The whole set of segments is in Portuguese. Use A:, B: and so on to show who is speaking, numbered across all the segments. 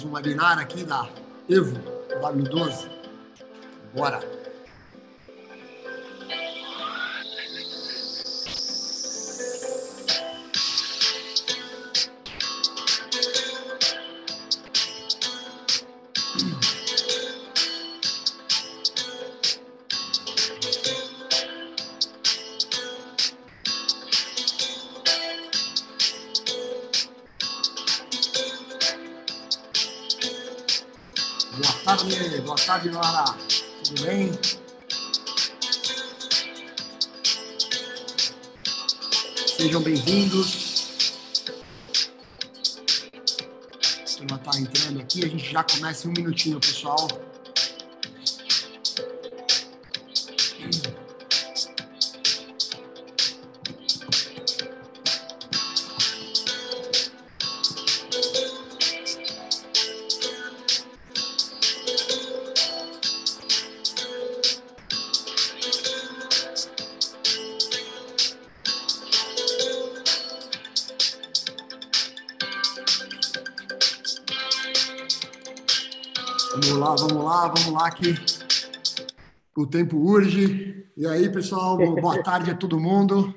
A: mais um webinar aqui da Evo W12. Bora! Tarde, Nora. Tudo bem? Sejam bem-vindos. A turma está entrando aqui, a gente já começa em um minutinho, pessoal. Lá que o tempo urge. E aí, pessoal, boa tarde a todo mundo.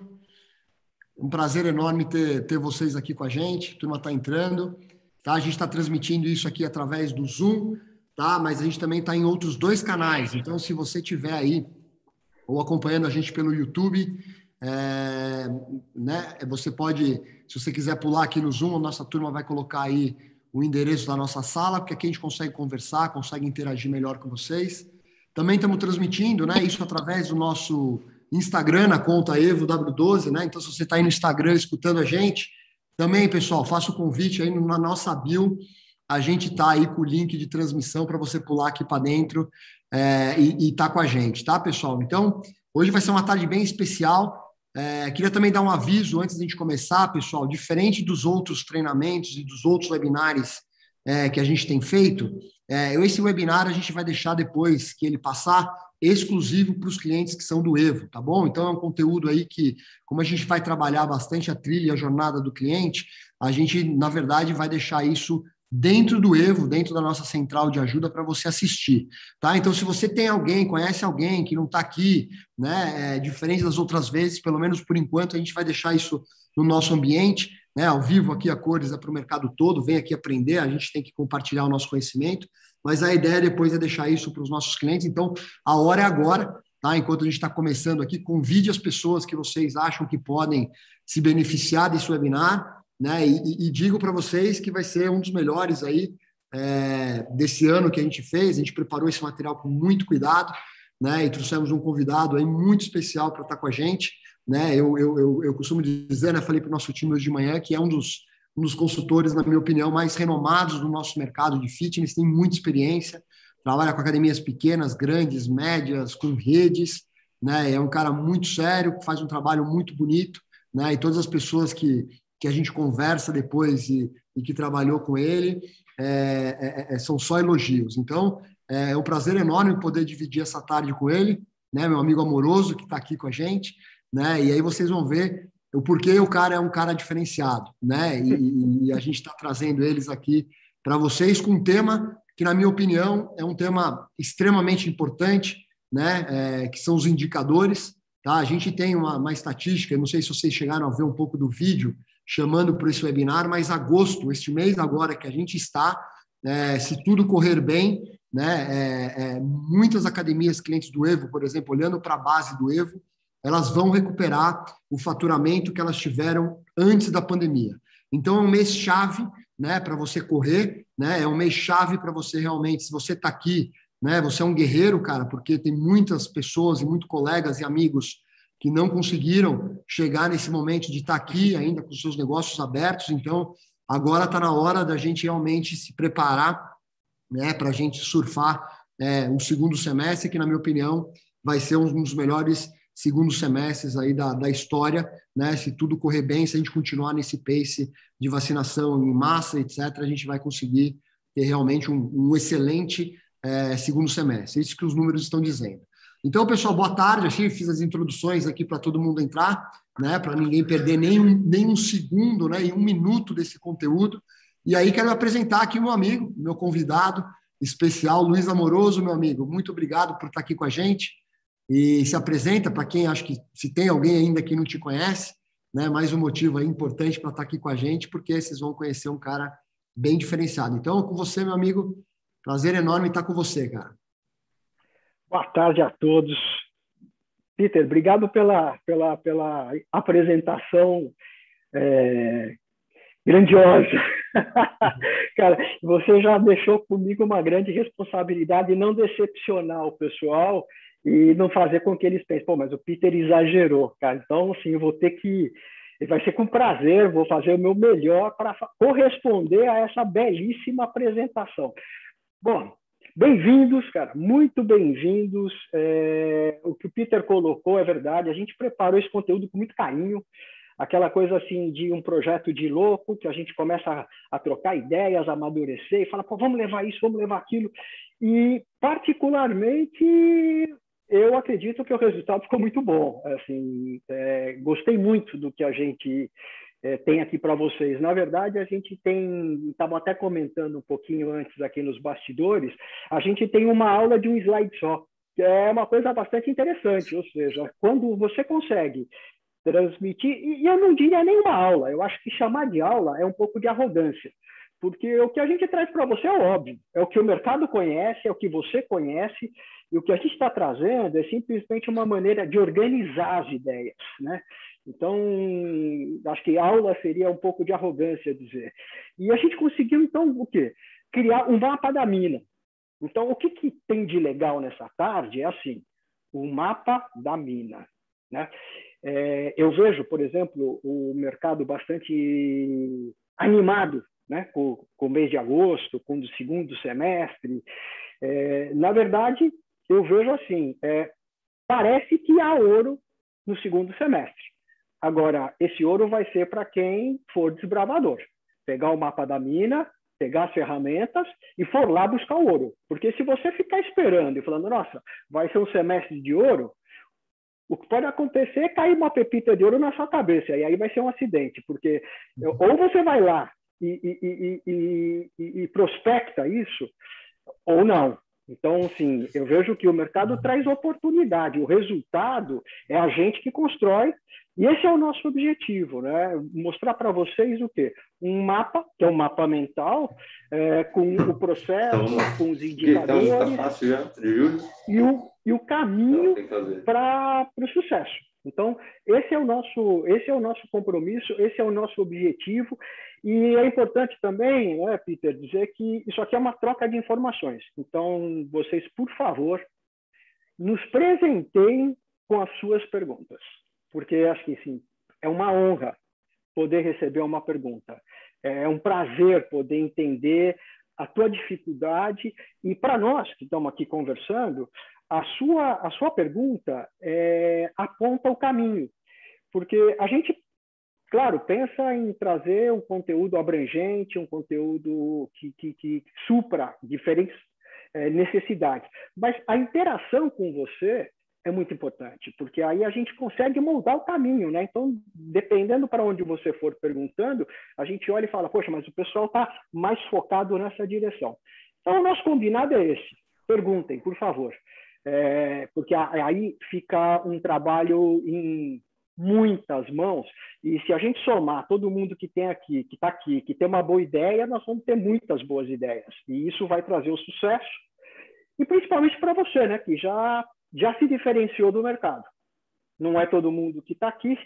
A: Um prazer enorme ter, ter vocês aqui com a gente. A turma está entrando. Tá? A gente está transmitindo isso aqui através do Zoom, tá? mas a gente também está em outros dois canais. Então, se você tiver aí ou acompanhando a gente pelo YouTube, é, né, você pode, se você quiser pular aqui no Zoom, a nossa turma vai colocar aí o endereço da nossa sala, porque aqui a gente consegue conversar, consegue interagir melhor com vocês. Também estamos transmitindo, né, isso através do nosso Instagram, na conta EvoW12, né? Então, se você está aí no Instagram escutando a gente, também, pessoal, faça o convite aí na nossa bio. A gente está aí com o link de transmissão para você pular aqui para dentro é, e estar tá com a gente, tá, pessoal? Então, hoje vai ser uma tarde bem especial. É, queria também dar um aviso antes de a gente começar, pessoal, diferente dos outros treinamentos e dos outros webinários é, que a gente tem feito, é, esse webinar a gente vai deixar depois que ele passar exclusivo para os clientes que são do Evo, tá bom? Então é um conteúdo aí que, como a gente vai trabalhar bastante a trilha e a jornada do cliente, a gente, na verdade, vai deixar isso dentro do Evo, dentro da nossa central de ajuda para você assistir, tá? Então, se você tem alguém, conhece alguém que não está aqui, né, é, diferente das outras vezes, pelo menos por enquanto, a gente vai deixar isso no nosso ambiente, né, ao vivo aqui a Cores é para o mercado todo, vem aqui aprender, a gente tem que compartilhar o nosso conhecimento, mas a ideia depois é deixar isso para os nossos clientes, então a hora é agora, tá? Enquanto a gente está começando aqui, convide as pessoas que vocês acham que podem se beneficiar desse webinar, né? E, e digo para vocês que vai ser um dos melhores aí é, desse ano que a gente fez. A gente preparou esse material com muito cuidado, né? E trouxemos um convidado aí muito especial para estar tá com a gente, né? Eu, eu, eu, eu costumo dizer, né? Falei para o nosso time hoje de manhã que é um dos um dos consultores, na minha opinião, mais renomados do nosso mercado de fitness, tem muita experiência, trabalha com academias pequenas, grandes, médias, com redes, né? É um cara muito sério, faz um trabalho muito bonito, né? E todas as pessoas que que a gente conversa depois e, e que trabalhou com ele, é, é, é, são só elogios. Então, é um prazer enorme poder dividir essa tarde com ele, né, meu amigo amoroso que está aqui com a gente, né, e aí vocês vão ver o porquê o cara é um cara diferenciado, né, e, e a gente está trazendo eles aqui para vocês com um tema que, na minha opinião, é um tema extremamente importante, né, é, que são os indicadores. Tá? A gente tem uma, uma estatística, não sei se vocês chegaram a ver um pouco do vídeo, chamando para esse webinar, mas agosto, este mês agora que a gente está, é, se tudo correr bem, né, é, é, muitas academias clientes do Evo, por exemplo, olhando para a base do Evo, elas vão recuperar o faturamento que elas tiveram antes da pandemia. Então, é um mês chave né, para você correr, né, é um mês chave para você realmente, se você está aqui, né, você é um guerreiro, cara, porque tem muitas pessoas e muitos colegas e amigos que não conseguiram chegar nesse momento de estar aqui ainda com seus negócios abertos. Então, agora está na hora da gente realmente se preparar né, para a gente surfar é, um segundo semestre, que, na minha opinião, vai ser um dos melhores segundos semestres aí da, da história, né? Se tudo correr bem, se a gente continuar nesse pace de vacinação em massa, etc., a gente vai conseguir ter realmente um, um excelente é, segundo semestre. Isso que os números estão dizendo. Então, pessoal, boa tarde. Achei fiz as introduções aqui para todo mundo entrar, né? Para ninguém perder nem um, nem um segundo, né? E um minuto desse conteúdo. E aí quero apresentar aqui meu amigo, meu convidado especial, Luiz Amoroso, meu amigo. Muito obrigado por estar aqui com a gente. E se apresenta para quem acho que se tem alguém ainda que não te conhece, né? Mais um motivo aí importante para estar aqui com a gente, porque vocês vão conhecer um cara bem diferenciado. Então, com você, meu amigo, prazer enorme estar com você, cara.
B: Boa tarde a todos. Peter, obrigado pela, pela, pela apresentação é, grandiosa. Cara, você já deixou comigo uma grande responsabilidade de não decepcionar o pessoal e não fazer com que eles pensem, pô, mas o Peter exagerou, cara. Então, assim, eu vou ter que. Vai ser com prazer, vou fazer o meu melhor para corresponder a essa belíssima apresentação. Bom, bem-vindos, cara, muito bem-vindos. É, o que o Peter colocou é verdade, a gente preparou esse conteúdo com muito carinho aquela coisa assim de um projeto de louco, que a gente começa a, a, trocar ideias, a amadurecer e fala, pô, vamos levar isso, vamos levar aquilo. E, particularmente, eu acredito que o resultado ficou muito bom. Assim, é, gostei muito do que a gente é, tem aqui para vocês. Na verdade, a gente tem, estava até comentando um pouquinho antes aqui nos bastidores, a gente tem uma aula de um slide só, que é uma coisa bastante interessante. Ou seja, quando você consegue transmitir, e eu não diria nem uma aula, eu acho que chamar de aula é um pouco de arrogância. Porque o que a gente traz para você é óbvio, é o que o mercado conhece, é o que você conhece, e o que a gente está trazendo é simplesmente uma maneira de organizar as ideias, né? Então, acho que aula seria um pouco de arrogância dizer. E a gente conseguiu, então, o quê? Criar um mapa da mina. Então, o que, que tem de legal nessa tarde é assim, o mapa da mina. Né? É, eu vejo, por exemplo, o mercado bastante animado né? com, com o mês de agosto, com o segundo semestre. É, na verdade, eu vejo assim, é, parece que há ouro no segundo semestre. Agora, esse ouro vai ser para quem for desbravador. Pegar o mapa da mina, pegar as ferramentas e for lá buscar o ouro. Porque se você ficar esperando e falando, nossa, vai ser um semestre de ouro, o que pode acontecer é cair uma pepita de ouro na sua cabeça, e aí vai ser um acidente, porque ou você vai lá e, e, e, e prospecta isso, ou não. Então, assim, eu vejo que o mercado traz oportunidade, o resultado é a gente que constrói, e esse é o nosso objetivo, né? Mostrar para vocês o quê? Um mapa, que é um mapa mental, é, com o processo, então, com os indicadores, tá fácil já, e, o, e o caminho para o sucesso. Então, esse é o nosso, esse é o nosso compromisso, esse é o nosso objetivo, e é importante também, né, Peter, dizer que isso aqui é uma troca de informações. Então, vocês, por favor, nos presentem com as suas perguntas, porque acho que sim, é uma honra poder receber uma pergunta. É um prazer poder entender a tua dificuldade e para nós que estamos aqui conversando, a sua a sua pergunta é, aponta o caminho, porque a gente Claro, pensa em trazer um conteúdo abrangente, um conteúdo que, que, que supra diferentes é, necessidades. Mas a interação com você é muito importante, porque aí a gente consegue moldar o caminho, né? Então, dependendo para onde você for perguntando, a gente olha e fala, poxa, mas o pessoal está mais focado nessa direção. Então, o nosso combinado é esse. Perguntem, por favor. É, porque aí fica um trabalho em muitas mãos, e se a gente somar todo mundo que tem aqui, que está aqui, que tem uma boa ideia, nós vamos ter muitas boas ideias. E isso vai trazer o sucesso, e principalmente para você, né, que já, já se diferenciou do mercado. Não é todo mundo que está aqui,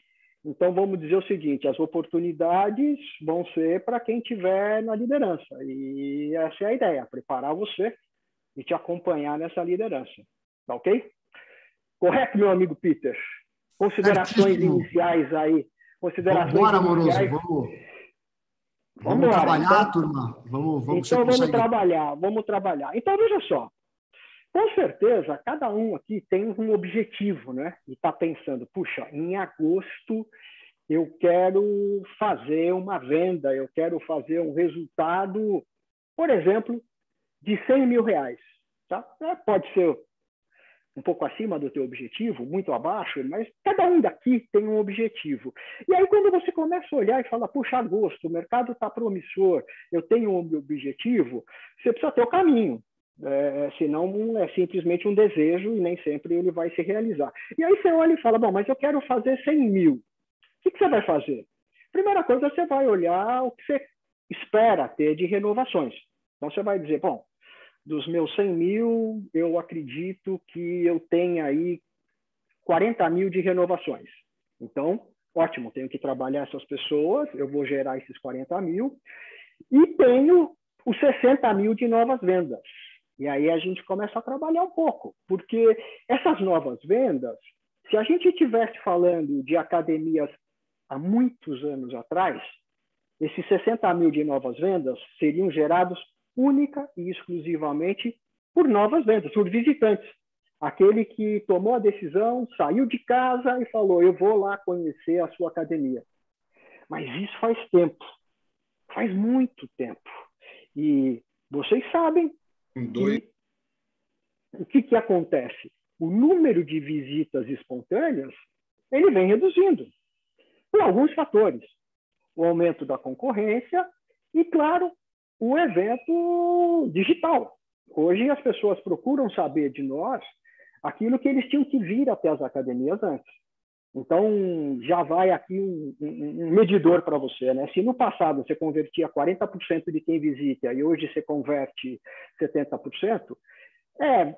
B: então vamos dizer o seguinte: as oportunidades vão ser para quem estiver na liderança. E essa é a ideia: preparar você e te acompanhar nessa liderança. Tá ok? Correto, meu amigo Peter? Considerações Certíssimo. iniciais aí. Considerações
A: Vambora, amoroso, vamos. Vamos, vamos trabalhar, então, turma. Vamos, vamos
B: então vamos trabalhar, vamos trabalhar. Então, veja só. Com certeza, cada um aqui tem um objetivo, né? E está pensando, puxa, em agosto eu quero fazer uma venda, eu quero fazer um resultado, por exemplo, de 100 mil reais. Tá? É, pode ser um pouco acima do teu objetivo, muito abaixo, mas cada um daqui tem um objetivo. E aí quando você começa a olhar e fala, puxa, gosto, o mercado está promissor, eu tenho um objetivo, você precisa ter o caminho. É, senão é simplesmente um desejo e nem sempre ele vai se realizar. E aí você olha e fala, bom, mas eu quero fazer 100 mil. O que, que você vai fazer? Primeira coisa, você vai olhar o que você espera ter de renovações. Então você vai dizer, bom, dos meus 100 mil, eu acredito que eu tenha aí 40 mil de renovações. Então, ótimo, tenho que trabalhar essas pessoas, eu vou gerar esses 40 mil, e tenho os 60 mil de novas vendas. E aí a gente começa a trabalhar um pouco, porque essas novas vendas, se a gente estivesse falando de academias há muitos anos atrás, esses 60 mil de novas vendas seriam gerados única e exclusivamente por novas vendas, por visitantes. Aquele que tomou a decisão, saiu de casa e falou: Eu vou lá conhecer a sua academia. Mas isso faz tempo, faz muito tempo. E vocês sabem que, o que, que acontece? O número de visitas espontâneas ele vem reduzindo por alguns fatores. O aumento da concorrência e, claro, o evento digital. Hoje as pessoas procuram saber de nós aquilo que eles tinham que vir até as academias antes. Então, já vai aqui um, um, medidor para você. Né? Se no passado você convertia 40% de quem visita e hoje você converte 70%, é,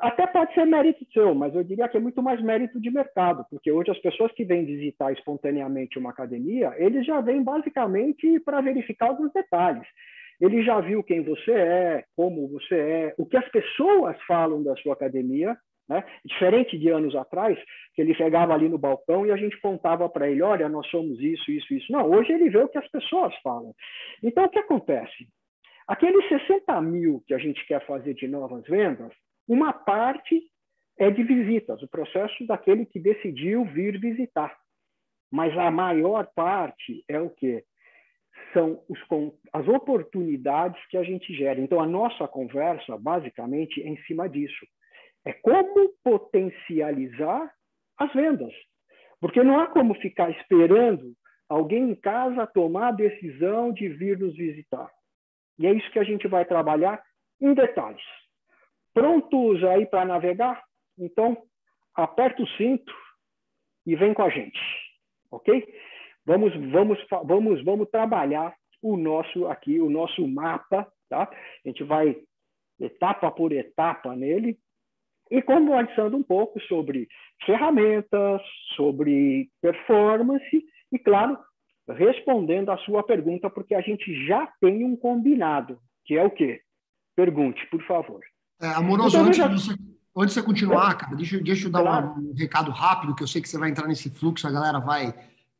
B: até pode ser mérito seu, mas eu diria que é muito mais mérito de mercado, porque hoje as pessoas que vêm visitar espontaneamente uma academia, eles já vêm basicamente para verificar alguns detalhes. Ele já viu quem você é, como você é, o que as pessoas falam da sua academia, né? Diferente de anos atrás, que ele chegava ali no balcão e a gente contava para ele: olha, nós somos isso, isso, isso. Não, hoje ele vê o que as pessoas falam. Então, o que acontece? Aqueles 60 mil que a gente quer fazer de novas vendas, uma parte é de visitas, o processo daquele que decidiu vir visitar. Mas a maior parte é o quê? são os, as oportunidades que a gente gera. Então, a nossa conversa, basicamente, é em cima disso. É como potencializar as vendas. Porque não há como ficar esperando alguém em casa tomar a decisão de vir nos visitar. E é isso que a gente vai trabalhar em detalhes. Prontos aí para navegar? Então, aperta o cinto e vem com a gente, ok? Vamos, vamos, vamos, vamos trabalhar o nosso aqui, o nosso mapa, tá? A gente vai etapa por etapa nele e conversando um pouco sobre ferramentas, sobre performance e, claro, respondendo a sua pergunta, porque a gente já tem um combinado, que é o quê? Pergunte, por favor.
A: É, amoroso, então, antes, já... de você, antes de você continuar, cara, deixa, deixa eu dar claro. um, um recado rápido, que eu sei que você vai entrar nesse fluxo, a galera vai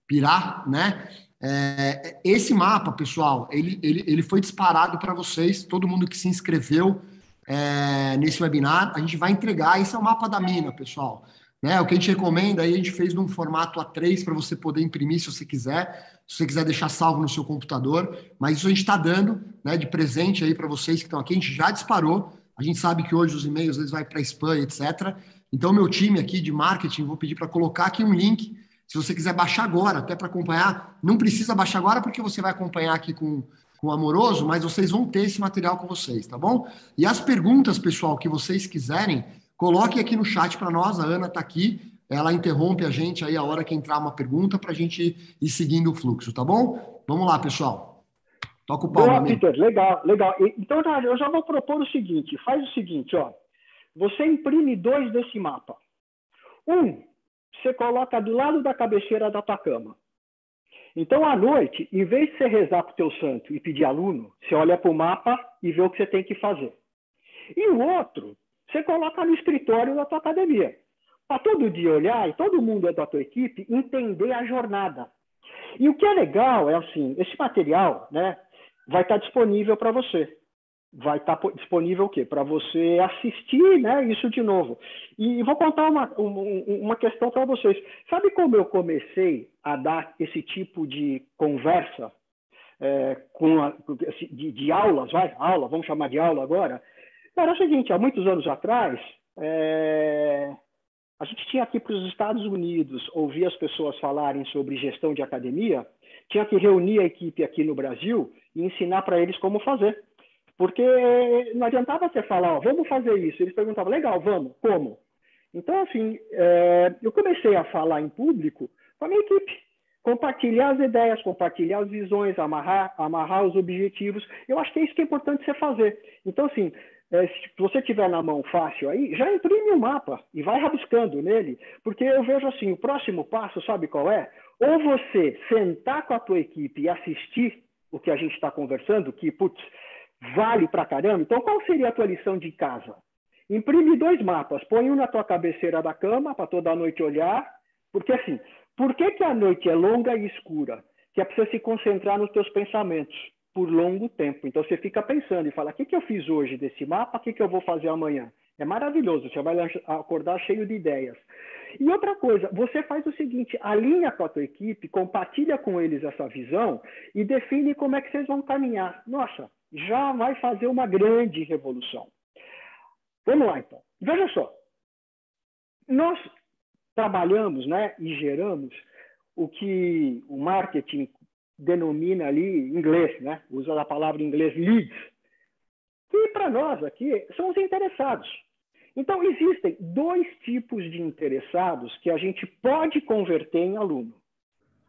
A: pirar, né? É, esse mapa, pessoal, ele, ele, ele foi disparado para vocês, todo mundo que se inscreveu é, nesse webinar, a gente vai entregar. Esse é o mapa da mina, pessoal. Né? O que a gente recomenda aí, a gente fez num formato A3 para você poder imprimir se você quiser, se você quiser deixar salvo no seu computador, mas isso a gente está dando né, de presente aí para vocês que estão aqui, a gente já disparou. A gente sabe que hoje os e-mails eles vai para spam, etc. Então, meu time aqui de marketing, vou pedir para colocar aqui um link se você quiser baixar agora, até para acompanhar, não precisa baixar agora porque você vai acompanhar aqui com, com o Amoroso, mas vocês vão ter esse material com vocês, tá bom? E as perguntas, pessoal, que vocês quiserem, coloquem aqui no chat para nós. A Ana está aqui, ela interrompe a gente aí a hora que entrar uma pergunta para a gente ir seguindo o fluxo, tá bom? Vamos lá, pessoal.
B: Toca o pau. Boa, Peter, legal, legal. Então, eu já vou propor o seguinte: faz o seguinte, ó. Você imprime dois desse mapa. Um você coloca do lado da cabeceira da tua cama. Então, à noite, em vez de você rezar para o teu santo e pedir aluno, você olha para o mapa e vê o que você tem que fazer. E o outro, você coloca no escritório da tua academia. Para todo dia olhar, e todo mundo é da tua equipe, entender a jornada. E o que é legal é assim, esse material né, vai estar disponível para você vai estar tá disponível o quê? Para você assistir né, isso de novo. E vou contar uma, uma questão para vocês. Sabe como eu comecei a dar esse tipo de conversa é, com a, de, de, aulas, vai, aula, vamos chamar de aula agora? Era o seguinte, há muitos anos atrás, é, a gente tinha aqui para os Estados Unidos ouvir as pessoas falarem sobre gestão de academia, tinha que reunir a equipe aqui no Brasil e ensinar para eles como fazer. Porque não adiantava você falar, ó, vamos fazer isso. Eles perguntavam, legal, vamos, como? Então, assim, é, eu comecei a falar em público com a minha equipe, compartilhar as ideias, compartilhar as visões, amarrar, amarrar os objetivos. Eu acho que é isso que é importante você fazer. Então, assim, é, se você tiver na mão fácil aí, já imprime o um mapa e vai rabiscando nele, porque eu vejo assim, o próximo passo, sabe qual é? Ou você sentar com a tua equipe e assistir o que a gente está conversando, que, putz, vale pra caramba. Então, qual seria a tua lição de casa? Imprime dois mapas, põe um na tua cabeceira da cama para toda noite olhar, porque assim, por que, que a noite é longa e escura? Que é para você se concentrar nos teus pensamentos por longo tempo. Então você fica pensando e fala: o que, que eu fiz hoje desse mapa? O que, que eu vou fazer amanhã? É maravilhoso, você vai acordar cheio de ideias. E outra coisa, você faz o seguinte: alinha com a tua equipe, compartilha com eles essa visão e define como é que vocês vão caminhar. Nossa, já vai fazer uma grande revolução. Vamos lá, então. Veja só. Nós trabalhamos né, e geramos o que o marketing denomina ali, em inglês, né? usa a palavra em inglês leads, que para nós aqui são os interessados. Então, existem dois tipos de interessados que a gente pode converter em aluno.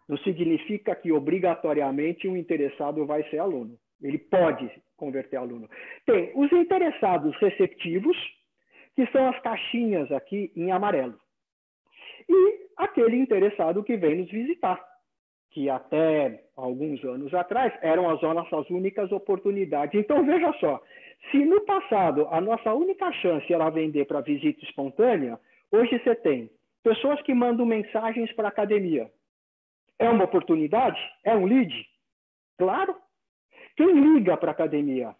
B: Não significa que obrigatoriamente um interessado vai ser aluno. Ele pode converter aluno. Tem os interessados receptivos, que são as caixinhas aqui em amarelo. E aquele interessado que vem nos visitar que até alguns anos atrás eram as nossas únicas oportunidades. Então, veja só, se no passado a nossa única chance era vender para visita espontânea, hoje você tem pessoas que mandam mensagens para a academia. É uma oportunidade? É um lead? Claro. Quem liga para a academia?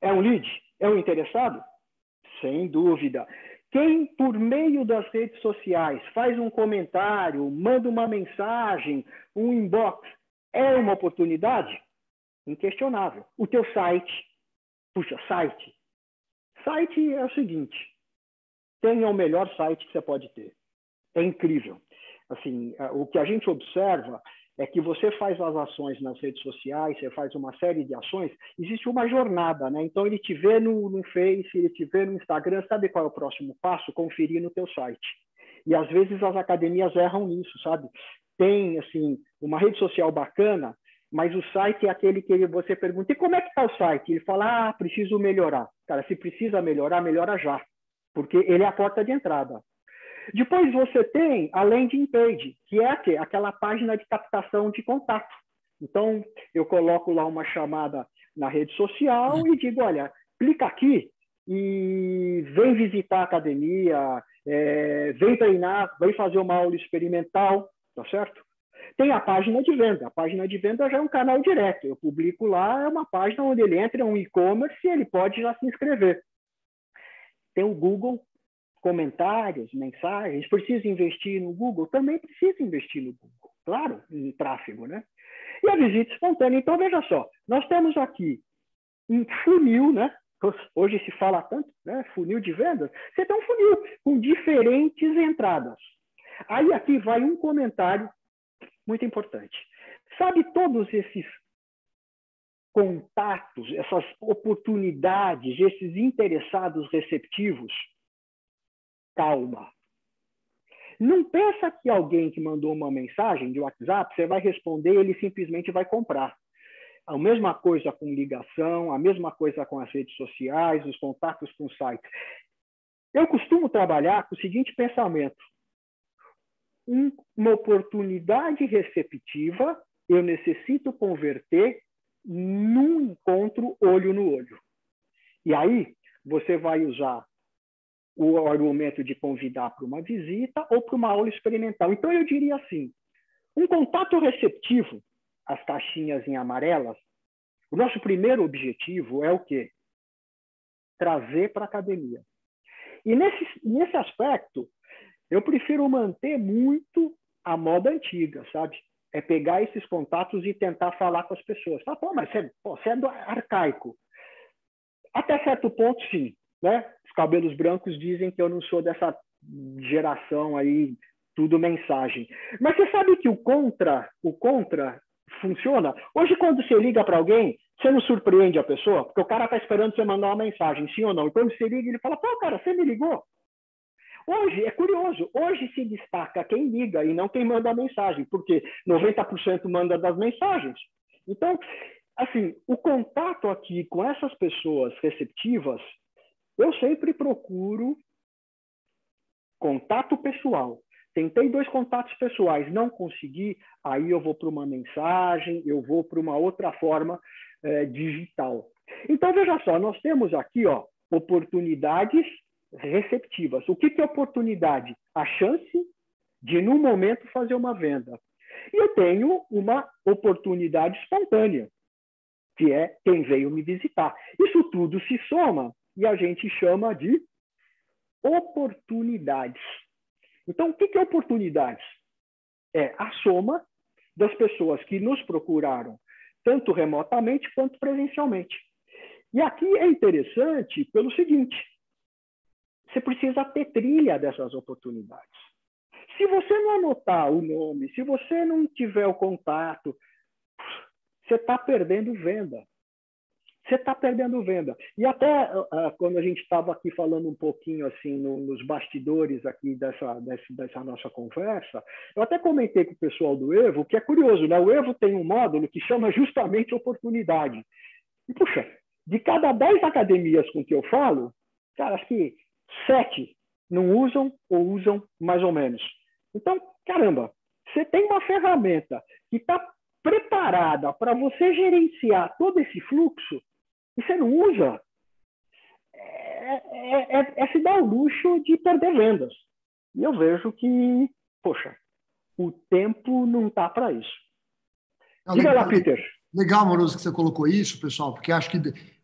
B: É um lead? É um interessado? Sem dúvida. Quem, por meio das redes sociais, faz um comentário, manda uma mensagem, um inbox, é uma oportunidade? Inquestionável. O teu site, puxa, site. Site é o seguinte: tenha o melhor site que você pode ter. É incrível. Assim, o que a gente observa é que você faz as ações nas redes sociais, você faz uma série de ações, existe uma jornada, né? Então ele te vê no, no Face, ele te vê no Instagram, sabe qual é o próximo passo? Conferir no teu site. E às vezes as academias erram nisso, sabe? Tem assim uma rede social bacana, mas o site é aquele que você pergunta: "E como é que está o site?" Ele fala: "Ah, preciso melhorar". Cara, se precisa melhorar, melhora já, porque ele é a porta de entrada. Depois você tem a landing page, que é aquela página de captação de contato. Então, eu coloco lá uma chamada na rede social e digo, olha, clica aqui e vem visitar a academia, é, vem treinar, vem fazer uma aula experimental, tá certo? Tem a página de venda. A página de venda já é um canal direto. Eu publico lá, é uma página onde ele entra, é um e-commerce e ele pode já se inscrever. Tem o Google, comentários, mensagens, precisa investir no Google? Também precisa investir no Google, claro, em tráfego, né? E a visita espontânea, então veja só, nós temos aqui um funil, né? Hoje se fala tanto, né? Funil de vendas. Você tem um funil com diferentes entradas. Aí aqui vai um comentário muito importante. Sabe todos esses contatos, essas oportunidades, esses interessados receptivos calma. Não pensa que alguém que mandou uma mensagem de WhatsApp, você vai responder e ele simplesmente vai comprar. A mesma coisa com ligação, a mesma coisa com as redes sociais, os contatos com sites. Eu costumo trabalhar com o seguinte pensamento: uma oportunidade receptiva eu necessito converter num encontro olho no olho. E aí você vai usar o argumento de convidar para uma visita ou para uma aula experimental. Então, eu diria assim: um contato receptivo, as caixinhas em amarelas, o nosso primeiro objetivo é o quê? Trazer para a academia. E nesse, nesse aspecto, eu prefiro manter muito a moda antiga, sabe? É pegar esses contatos e tentar falar com as pessoas. Fala, pô, mas você, pô, você é arcaico. Até certo ponto, sim. Né? cabelos brancos dizem que eu não sou dessa geração aí, tudo mensagem. Mas você sabe que o contra, o contra funciona? Hoje, quando você liga para alguém, você não surpreende a pessoa, porque o cara está esperando você mandar uma mensagem, sim ou não. E quando você liga, ele fala, pô, cara, você me ligou? Hoje, é curioso, hoje se destaca quem liga e não quem manda a mensagem, porque 90% manda das mensagens. Então, assim, o contato aqui com essas pessoas receptivas, eu sempre procuro contato pessoal. Tentei dois contatos pessoais, não consegui, aí eu vou para uma mensagem, eu vou para uma outra forma é, digital. Então, veja só, nós temos aqui ó, oportunidades receptivas. O que, que é oportunidade? A chance de, no momento, fazer uma venda. E eu tenho uma oportunidade espontânea, que é quem veio me visitar. Isso tudo se soma e a gente chama de oportunidades. Então, o que é oportunidades? É a soma das pessoas que nos procuraram, tanto remotamente quanto presencialmente. E aqui é interessante pelo seguinte: você precisa ter trilha dessas oportunidades. Se você não anotar o nome, se você não tiver o contato, você está perdendo venda. Você está perdendo venda. E até uh, quando a gente estava aqui falando um pouquinho assim no, nos bastidores aqui dessa, dessa, nossa conversa, eu até comentei com o pessoal do Evo, que é curioso, né? O Evo tem um módulo que chama justamente oportunidade. E, puxa, de cada 10 academias com que eu falo, cara, acho que sete não usam ou usam mais ou menos. Então, caramba, você tem uma ferramenta que está preparada para você gerenciar todo esse fluxo e você não usa, é, é, é, é se dar o luxo de perder vendas. E eu vejo que, poxa, o tempo não está para isso.
A: Diga lá, Peter. Legal, Moroso, que você colocou isso, pessoal, porque acho que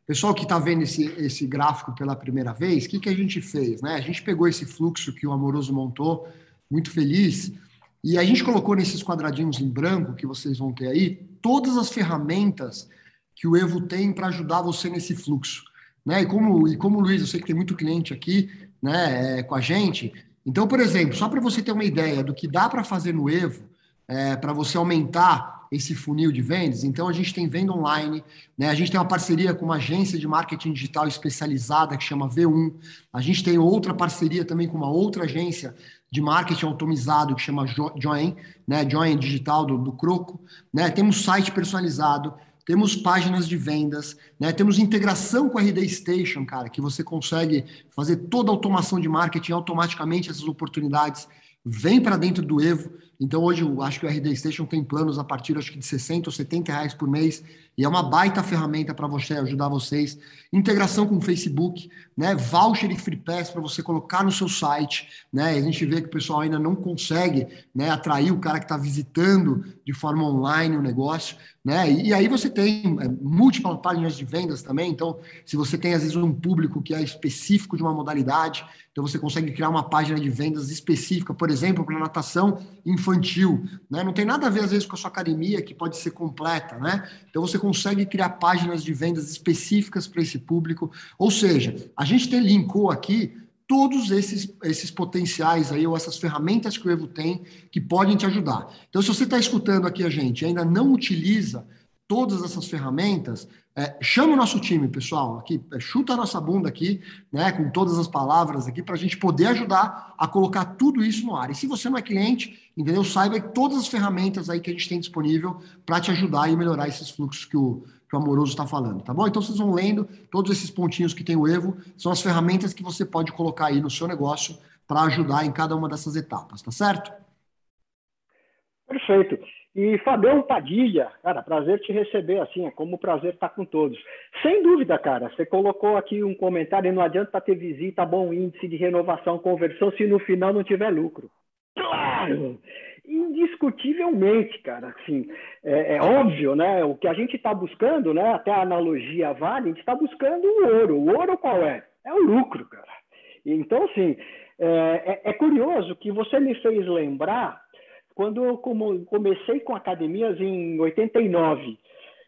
A: Pessoal que está vendo esse, esse gráfico pela primeira vez, o que, que a gente fez? Né? A gente pegou esse fluxo que o Amoroso montou, muito feliz, e a gente colocou nesses quadradinhos em branco que vocês vão ter aí todas as ferramentas que o Evo tem para ajudar você nesse fluxo. Né? E como, e como Luiz, eu sei que tem muito cliente aqui né, é, com a gente. Então, por exemplo, só para você ter uma ideia do que dá para fazer no Evo, é, para você aumentar esse funil de vendas. Então, a gente tem venda online, né? a gente tem uma parceria com uma agência de marketing digital especializada que chama V1. A gente tem outra parceria também com uma outra agência de marketing automizado que chama Join, né? Join Digital do, do Croco. Né? Temos site personalizado, temos páginas de vendas, né? temos integração com a RD Station, cara, que você consegue fazer toda a automação de marketing automaticamente, essas oportunidades vem para dentro do Evo. Então hoje eu acho que o RD Station tem planos a partir acho que de 60 ou 70 reais por mês e é uma baita ferramenta para você ajudar vocês. Integração com o Facebook, né? Voucher e Free Pass para você colocar no seu site, né? A gente vê que o pessoal ainda não consegue, né, atrair o cara que está visitando de forma online o negócio, né? E, e aí você tem é, múltiplas páginas de vendas também. Então, se você tem às vezes um público que é específico de uma modalidade, então você consegue criar uma página de vendas específica, por exemplo, para natação infantil, né? Não tem nada a ver às vezes com a sua academia que pode ser completa, né? Então você consegue criar páginas de vendas específicas para esse público. Ou seja, a gente tem linkou aqui todos esses, esses potenciais aí, ou essas ferramentas que o Evo tem que podem te ajudar. Então, se você está escutando aqui a gente e ainda não utiliza todas essas ferramentas, é, chama o nosso time, pessoal, aqui, é, chuta a nossa bunda aqui, né, com todas as palavras aqui, para a gente poder ajudar a colocar tudo isso no ar. E se você não é cliente, entendeu? Saiba todas as ferramentas aí que a gente tem disponível para te ajudar e melhorar esses fluxos que o, que o Amoroso está falando, tá bom? Então vocês vão lendo todos esses pontinhos que tem o Evo, são as ferramentas que você pode colocar aí no seu negócio para ajudar em cada uma dessas etapas, tá certo?
B: Perfeito. E Fabião Padilha, cara, prazer te receber assim, é como prazer estar com todos. Sem dúvida, cara, você colocou aqui um comentário, não adianta ter visita, bom índice de renovação, conversão, se no final não tiver lucro. Claro! Indiscutivelmente, cara, assim, é, é óbvio, né? O que a gente está buscando, né? Até a analogia vale, a gente está buscando o ouro. O ouro qual é? É o lucro, cara. Então, assim, é, é, é curioso que você me fez lembrar quando eu comecei com academias em 89,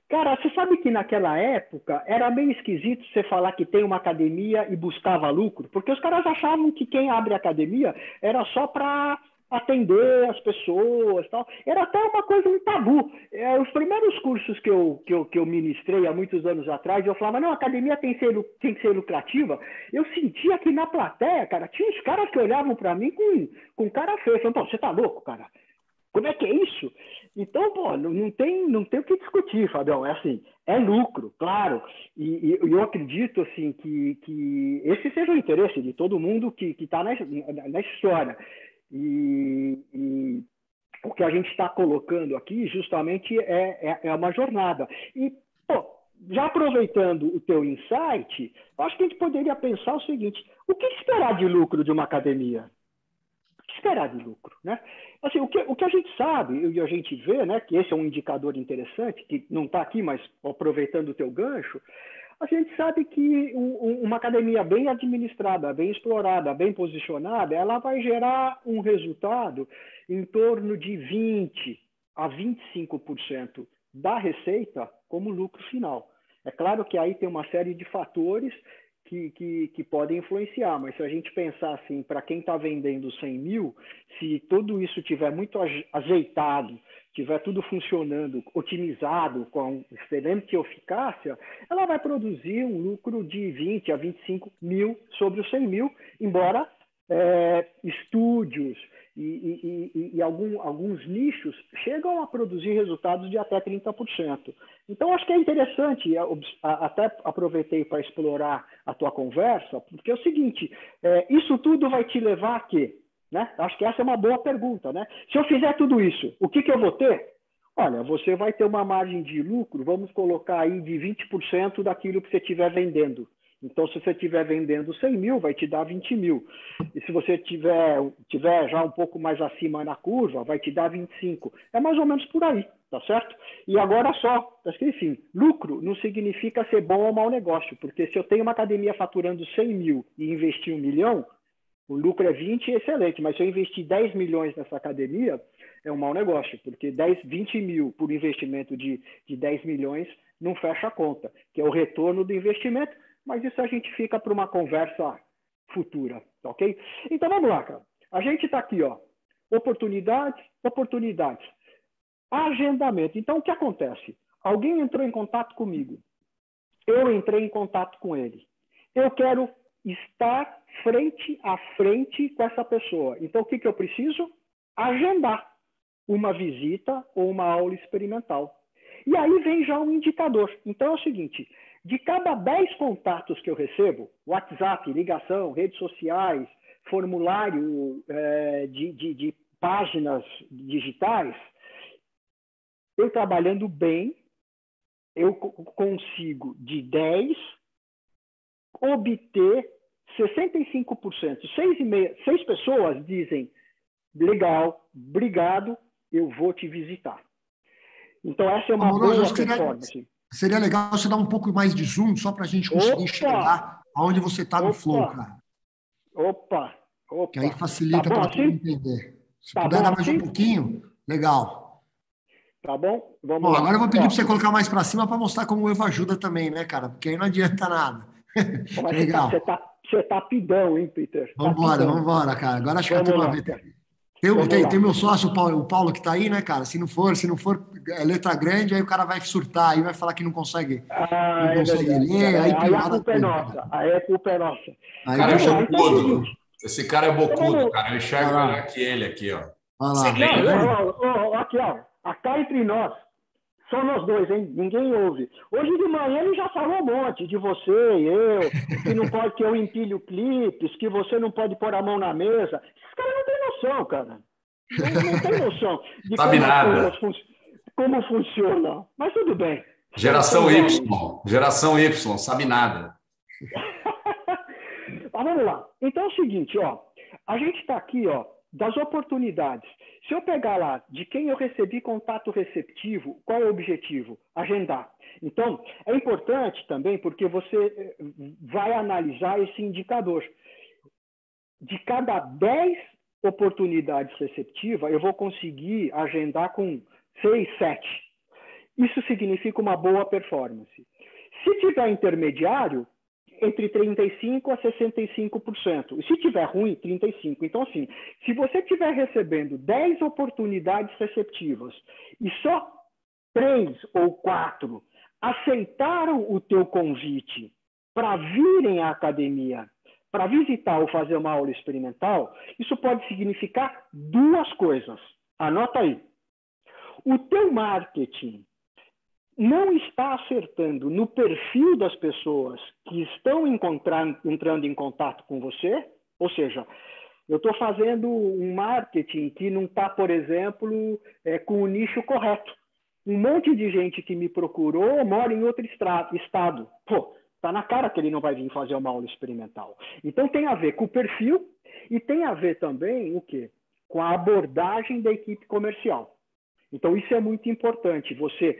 B: Cara, você sabe que naquela época era meio esquisito você falar que tem uma academia e buscava lucro, porque os caras achavam que quem abre academia era só para atender as pessoas tal. Era até uma coisa, um tabu. É, os primeiros cursos que eu, que, eu, que eu ministrei há muitos anos atrás, eu falava, não, a academia tem que ser, tem que ser lucrativa. Eu sentia que na plateia, cara, tinha uns caras que olhavam para mim com, com cara feia. Falavam, você tá louco, cara? Como é que é isso? Então, pô, não tem, não tem o que discutir, Fabião. É assim, é lucro, claro. E, e eu acredito assim que, que esse seja o interesse de todo mundo que está na, na história. E, e o que a gente está colocando aqui justamente é, é, é, uma jornada. E, pô, já aproveitando o teu insight, acho que a gente poderia pensar o seguinte: o que esperar de lucro de uma academia? Esperar de lucro, né? Assim, o que, o que a gente sabe e a gente vê, né, que esse é um indicador interessante, que não está aqui, mas aproveitando o teu gancho, a gente sabe que uma academia bem administrada, bem explorada, bem posicionada, ela vai gerar um resultado em torno de 20 a 25% da receita como lucro final. É claro que aí tem uma série de fatores que, que, que podem influenciar, mas se a gente pensar assim, para quem está vendendo 100 mil, se tudo isso tiver muito ajeitado, tiver tudo funcionando, otimizado, com excelente eficácia, ela vai produzir um lucro de 20 a 25 mil sobre os 100 mil, embora é, estúdios e, e, e, algum, alguns nichos chegam a produzir resultados de até 30%. Então, acho que é interessante, até aproveitei para explorar a tua conversa, porque é o seguinte, é, isso tudo vai te levar a quê? Né? Acho que essa é uma boa pergunta. Né? Se eu fizer tudo isso, o que, que eu vou ter? Olha, você vai ter uma margem de lucro, vamos colocar aí de 20% daquilo que você estiver vendendo. Então, se você estiver vendendo 100 mil, vai te dar 20 mil. E se você tiver, tiver já um pouco mais acima na curva, vai te dar 25. É mais ou menos por aí, tá certo? E agora só, tá enfim, lucro não significa ser bom ou mau negócio, porque se eu tenho uma academia faturando 100 mil e investir um milhão, o lucro é 20, excelente, mas se eu investir 10 milhões nessa academia, é um mau negócio, porque 10, 20 mil por investimento de, de 10 milhões não fecha a conta, que é o retorno do investimento, mas isso a gente fica para uma conversa futura, tá ok? Então vamos lá, cara. A gente está aqui, ó. Oportunidades, oportunidades. Agendamento. Então o que acontece? Alguém entrou em contato comigo. Eu entrei em contato com ele. Eu quero estar frente a frente com essa pessoa. Então, o que, que eu preciso? Agendar uma visita ou uma aula experimental. E aí vem já um indicador. Então, é o seguinte: de cada 10 contatos que eu recebo, WhatsApp, ligação, redes sociais, formulário é, de, de, de páginas digitais, eu trabalhando bem, eu consigo de 10 obter 65%, seis, e meia, seis pessoas dizem, legal, obrigado, eu vou te visitar. Então, essa é uma Amoroso, boa performance.
A: Seria legal você dar um pouco mais de zoom, só para a gente conseguir Opa! chegar aonde você está no flow, cara.
B: Opa! Opa!
A: Que aí facilita tá para assim? entender. Se tá puder dar mais assim? um pouquinho, legal.
B: Tá bom?
A: Vamos bom, lá. agora eu vou pedir para você colocar mais para cima para mostrar como o Evo ajuda também, né, cara? Porque aí não adianta nada.
B: legal. Você está você tá pidão, hein, Peter?
A: Vamos embora, vamos embora, cara. Agora acho que vamos a turma Tem, tem, tem, meu sócio, o Paulo, o Paulo, que está aí, né, cara? Se não for, se não for é letra grande, aí o cara vai surtar, aí vai falar que não consegue,
B: ah, não é consegue ler, aí, aí a culpa é nossa. Aí a culpa é nossa.
C: Aí cara é bocudo. Esse cara é bocudo, cara. Eu enxergo melhor que ele aqui, ó.
B: Olha lá. Não, aqui, ó. Acá entre nós. Só nós dois, hein? Ninguém ouve. Hoje de manhã ele já falou um monte de você e eu, que não pode que eu empilho clipes, que você não pode pôr a mão na mesa. Esses caras não têm noção, cara. Não, não tem noção
C: de Sabe como, nada.
B: Fun como funciona. Mas tudo bem.
C: Geração Y. Geração Y, sabe nada.
B: Mas vamos lá. Então é o seguinte, ó. A gente está aqui, ó, das oportunidades. Se eu pegar lá de quem eu recebi contato receptivo, qual é o objetivo? Agendar. Então, é importante também porque você eh, vai analisar esse indicador. De cada 10 oportunidades receptivas, eu vou conseguir agendar com 6, 7. isso significa uma boa performance. Se tiver intermediário, entre 35% a 65%. E se tiver ruim, 35%. Então, assim, se você estiver recebendo 10 oportunidades receptivas e só três ou quatro aceitaram o teu convite para virem à academia, para visitar ou fazer uma aula experimental, isso pode significar duas coisas. Anota aí. O teu marketing não está acertando no perfil das pessoas que estão entrando em contato com você, ou seja, eu estou fazendo um marketing que não está, por exemplo, é, com o nicho correto. Um monte de gente que me procurou mora em outro estado. Pô, está na cara que ele não vai vir fazer uma aula experimental. Então tem a ver com o perfil e tem a ver também o quê? Com a abordagem da equipe comercial. Então isso é muito importante. Você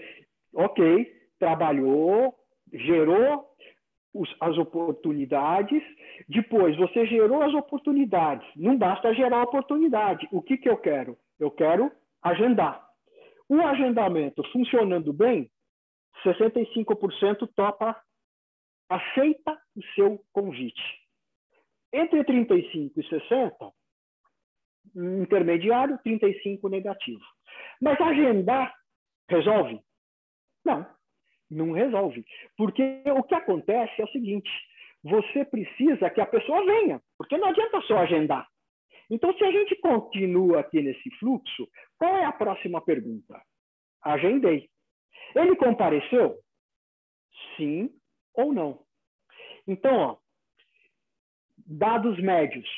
B: ok, trabalhou, gerou os, as oportunidades, depois você gerou as oportunidades. Não basta gerar oportunidade. O que, que eu quero? Eu quero agendar. O agendamento funcionando bem, 65% topa, aceita o seu convite. Entre 35 e 60, intermediário, 35 negativo. Mas agendar resolve? Não, não resolve. Porque o que acontece é o seguinte: você precisa que a pessoa venha, porque não adianta só agendar. Então, se a gente continua aqui nesse fluxo, qual é a próxima pergunta? Agendei. Ele compareceu? Sim ou não? Então, ó, dados médios.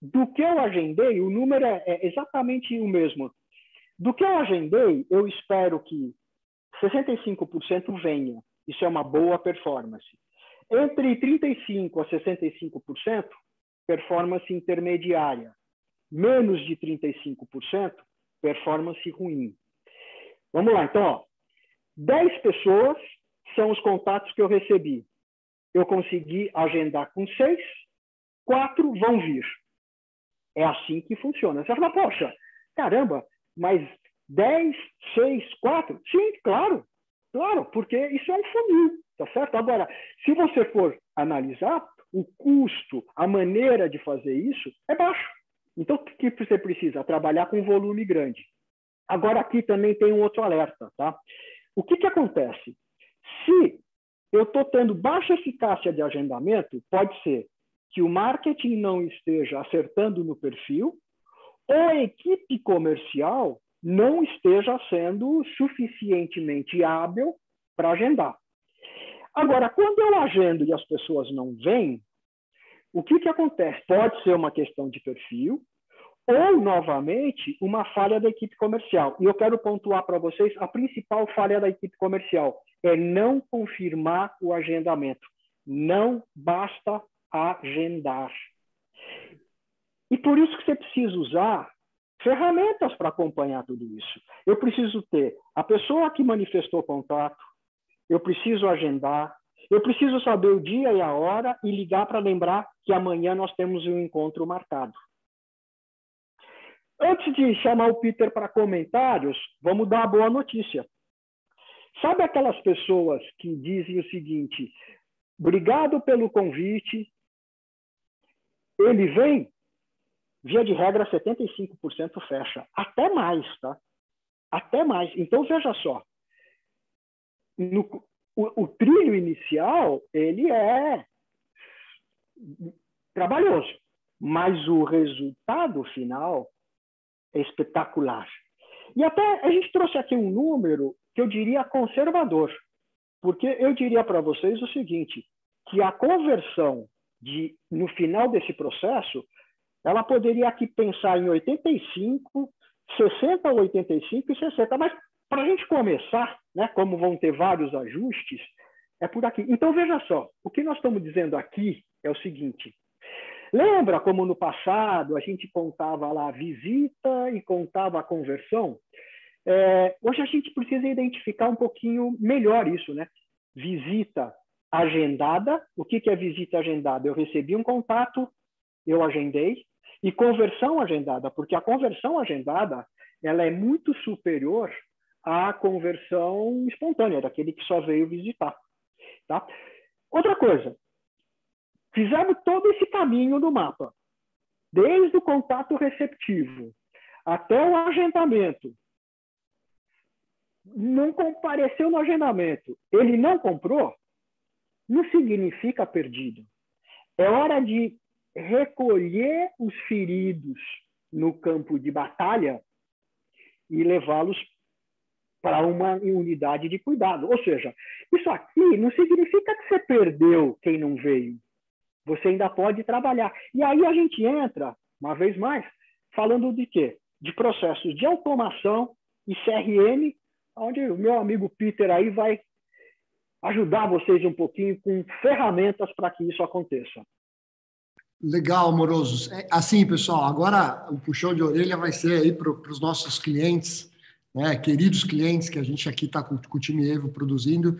B: Do que eu agendei, o número é, é exatamente o mesmo. Do que eu agendei, eu espero que 65% venha. Isso é uma boa performance. Entre 35% a 65%, performance intermediária. Menos de 35%, performance ruim. Vamos lá, então. Ó. 10 pessoas são os contatos que eu recebi. Eu consegui agendar com seis, quatro vão vir. É assim que funciona. Você fala, poxa, caramba, mas 10, 6, 4? Sim, claro. Claro, porque isso é um funil, tá certo? Agora, se você for analisar, o custo, a maneira de fazer isso é baixo. Então, o que você precisa? Trabalhar com volume grande. Agora, aqui também tem um outro alerta, tá? O que, que acontece? Se eu estou tendo baixa eficácia de agendamento, pode ser que o marketing não esteja acertando no perfil, ou a equipe comercial não esteja sendo suficientemente hábil para agendar. Agora, quando eu agendo e as pessoas não vêm, o que, que acontece? Pode ser uma questão de perfil ou, novamente, uma falha da equipe comercial. E eu quero pontuar para vocês a principal falha da equipe comercial é não confirmar o agendamento. Não basta agendar. E por isso que você precisa usar ferramentas para acompanhar tudo isso. Eu preciso ter a pessoa que manifestou contato, eu preciso agendar, eu preciso saber o dia e a hora e ligar para lembrar que amanhã nós temos um encontro marcado. Antes de chamar o Peter para comentários, vamos dar a boa notícia. Sabe aquelas pessoas que dizem o seguinte: obrigado pelo convite, ele vem, via de regra, 75% fecha. Até mais, tá? Até mais. Então, veja só. No, o, o trilho inicial, ele é trabalhoso, mas o resultado final espetacular. E até a gente trouxe aqui um número que eu diria conservador, porque eu diria para vocês o seguinte, que a conversão de no final desse processo ela poderia aqui pensar em 85, 60, 85 e 60. Mas para a gente começar, né, como vão ter vários ajustes, é por aqui. Então veja só, o que nós estamos dizendo aqui é o seguinte: lembra como no passado a gente contava lá a visita e contava a conversão? É, hoje a gente precisa identificar um pouquinho melhor isso, né? Visita agendada. O que, que é visita agendada? Eu recebi um contato, eu agendei, e conversão agendada, porque a conversão agendada ela é muito superior a conversão espontânea, daquele que só veio visitar. Tá? Outra coisa, fizemos todo esse caminho do mapa, desde o contato receptivo até o agendamento. Não compareceu no agendamento, ele não comprou, não significa perdido. É hora de recolher os feridos no campo de batalha e levá-los para uma unidade de cuidado. Ou seja, isso aqui não significa que você perdeu quem não veio. Você ainda pode trabalhar. E aí a gente entra, uma vez mais, falando de quê? De processos de automação e CRM, onde o meu amigo Peter aí vai ajudar vocês um pouquinho com ferramentas para que isso aconteça.
A: Legal, amorosos. É, assim, pessoal, agora o puxão de orelha vai ser aí para os nossos clientes, né, queridos clientes que a gente aqui está com, com, o time Evo produzindo,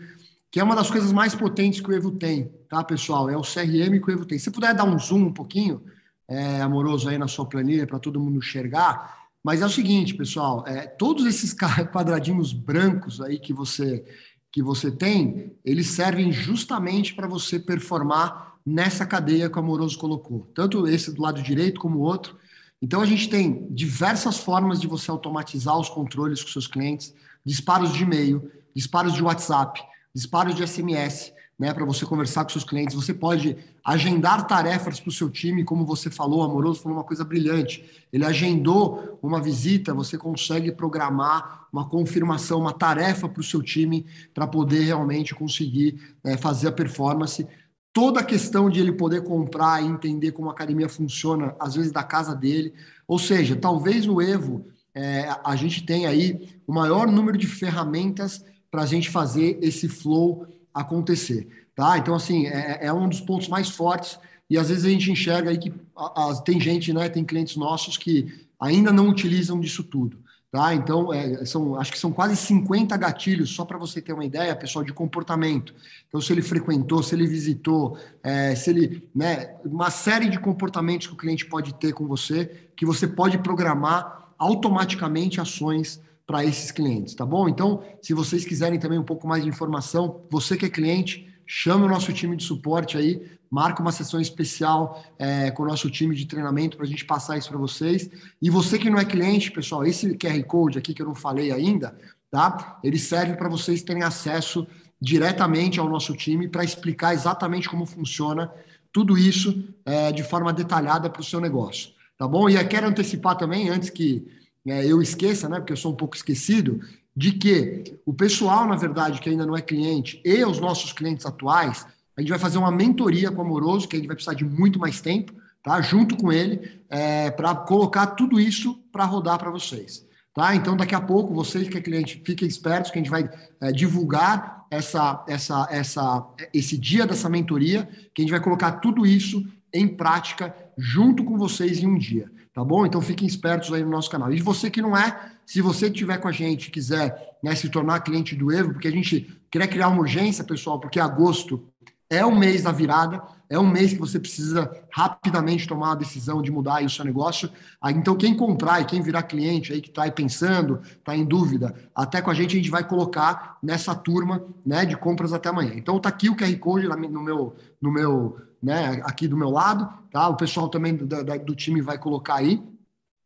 A: que é uma das coisas mais potentes que o Evo tem, tá, pessoal? É o CRM que o Evo tem. Se puder dar um zoom um pouquinho, é, amoroso, aí na sua planilha, para todo mundo enxergar, mas é o seguinte, pessoal, é, todos esses quadradinhos brancos aí que você que você tem, eles servem justamente para você performar nessa cadeia que o Amoroso colocou, tanto esse do lado direito como o outro. Então a gente tem diversas formas de você automatizar os controles com seus clientes, disparos de e-mail, disparos de WhatsApp, disparos de SMS, né, para você conversar com seus clientes. Você pode agendar tarefas para o seu time, como você falou, Amoroso falou uma coisa brilhante. Ele agendou uma visita, você consegue programar uma confirmação, uma tarefa para o seu time para poder realmente conseguir é, fazer a performance toda a questão de ele poder comprar e entender como a academia funciona, às vezes da casa dele. Ou seja, talvez no Evo é, a gente tenha aí o maior número de ferramentas para a gente fazer esse flow acontecer. Tá? Então, assim, é, é, um dos pontos mais fortes. E às vezes a gente enxerga aí que a, a, tem gente, né, tem clientes nossos que ainda não utilizam disso tudo. Tá? Então, é, são, acho que são quase 50 gatilhos, só para você ter uma ideia, pessoal, de comportamento. Então, se ele frequentou, se ele visitou, é, se ele. Né, uma série de comportamentos que o cliente pode ter com você, que você pode programar automaticamente ações para esses clientes, tá bom? Então, se vocês quiserem também um pouco mais de informação, você que é cliente, chame o nosso time de suporte aí, marca uma sessão especial é, com o nosso time de treinamento para a gente passar isso para vocês. E você que não é cliente, pessoal, esse QR Code aqui que eu não falei ainda, tá? Ele serve para vocês terem acesso diretamente ao nosso time para explicar exatamente como funciona tudo isso é, de forma detalhada para o seu negócio, tá bom? E eu quero antecipar também, antes que é, eu esqueça, né, porque eu sou um pouco esquecido, de que o pessoal, na verdade, que ainda não é cliente, e os nossos clientes atuais, a gente vai fazer uma mentoria com o Amoroso, que a gente vai precisar de muito mais tempo, tá? junto com ele, é, para colocar tudo isso para rodar para vocês. Tá? Então, daqui a pouco, vocês que é cliente, fiquem espertos que a gente vai é, divulgar essa, essa, essa, esse dia dessa mentoria, que a gente vai colocar tudo isso em prática junto com vocês em um dia tá bom? Então fiquem espertos aí no nosso canal. E você que não é, se você estiver com a gente quiser né, se tornar cliente do Evo, porque a gente quer criar uma urgência, pessoal, porque agosto é o mês da virada, é um mês que você precisa rapidamente tomar a decisão de mudar o seu negócio. Então, quem comprar e quem virar cliente aí que está aí pensando, está em dúvida, até com a gente a gente vai colocar nessa turma né, de compras até amanhã. Então, está aqui o QR Code no meu, no meu né, aqui do meu lado, tá? O pessoal também do, do time vai colocar aí.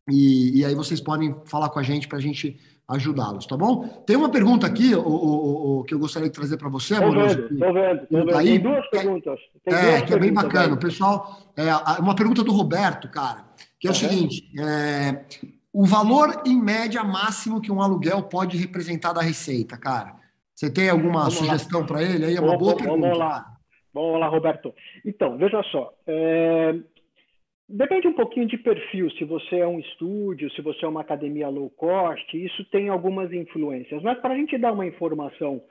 A: E, e, aí vocês podem falar com a gente para a gente ajudá-los, tá bom? Tem uma pergunta aqui o, o, o que eu gostaria de trazer para você,
B: Estou vendo, estou vendo. Aí, Tem duas perguntas. Tem
A: é, duas que é bem bacana. O pessoal, é, uma pergunta do Roberto, cara, que é o seguinte: é, o valor em média máximo que um aluguel pode representar da receita, cara. Você tem alguma vamos sugestão para ele? Aí é uma boa pergunta.
B: Vamos lá. Vamos lá, Roberto. Então, veja só. É... Depende um pouquinho de perfil, se você é um estúdio, se você é uma academia low cost, isso tem algumas influências. Mas para a gente dar uma informação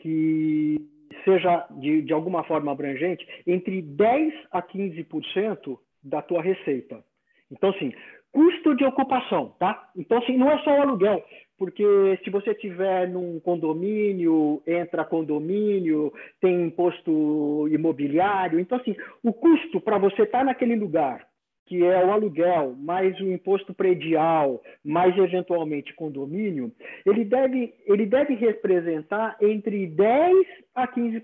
B: que seja de, de alguma forma abrangente, entre 10% a 15% da tua receita. Então, assim, custo de ocupação, tá? Então, assim, não é só o aluguel porque se você tiver num condomínio, entra condomínio, tem imposto imobiliário, então assim, o custo para você estar tá naquele lugar que é o aluguel, mais o imposto predial, mais eventualmente condomínio, ele deve, ele deve representar entre 10% a 15%.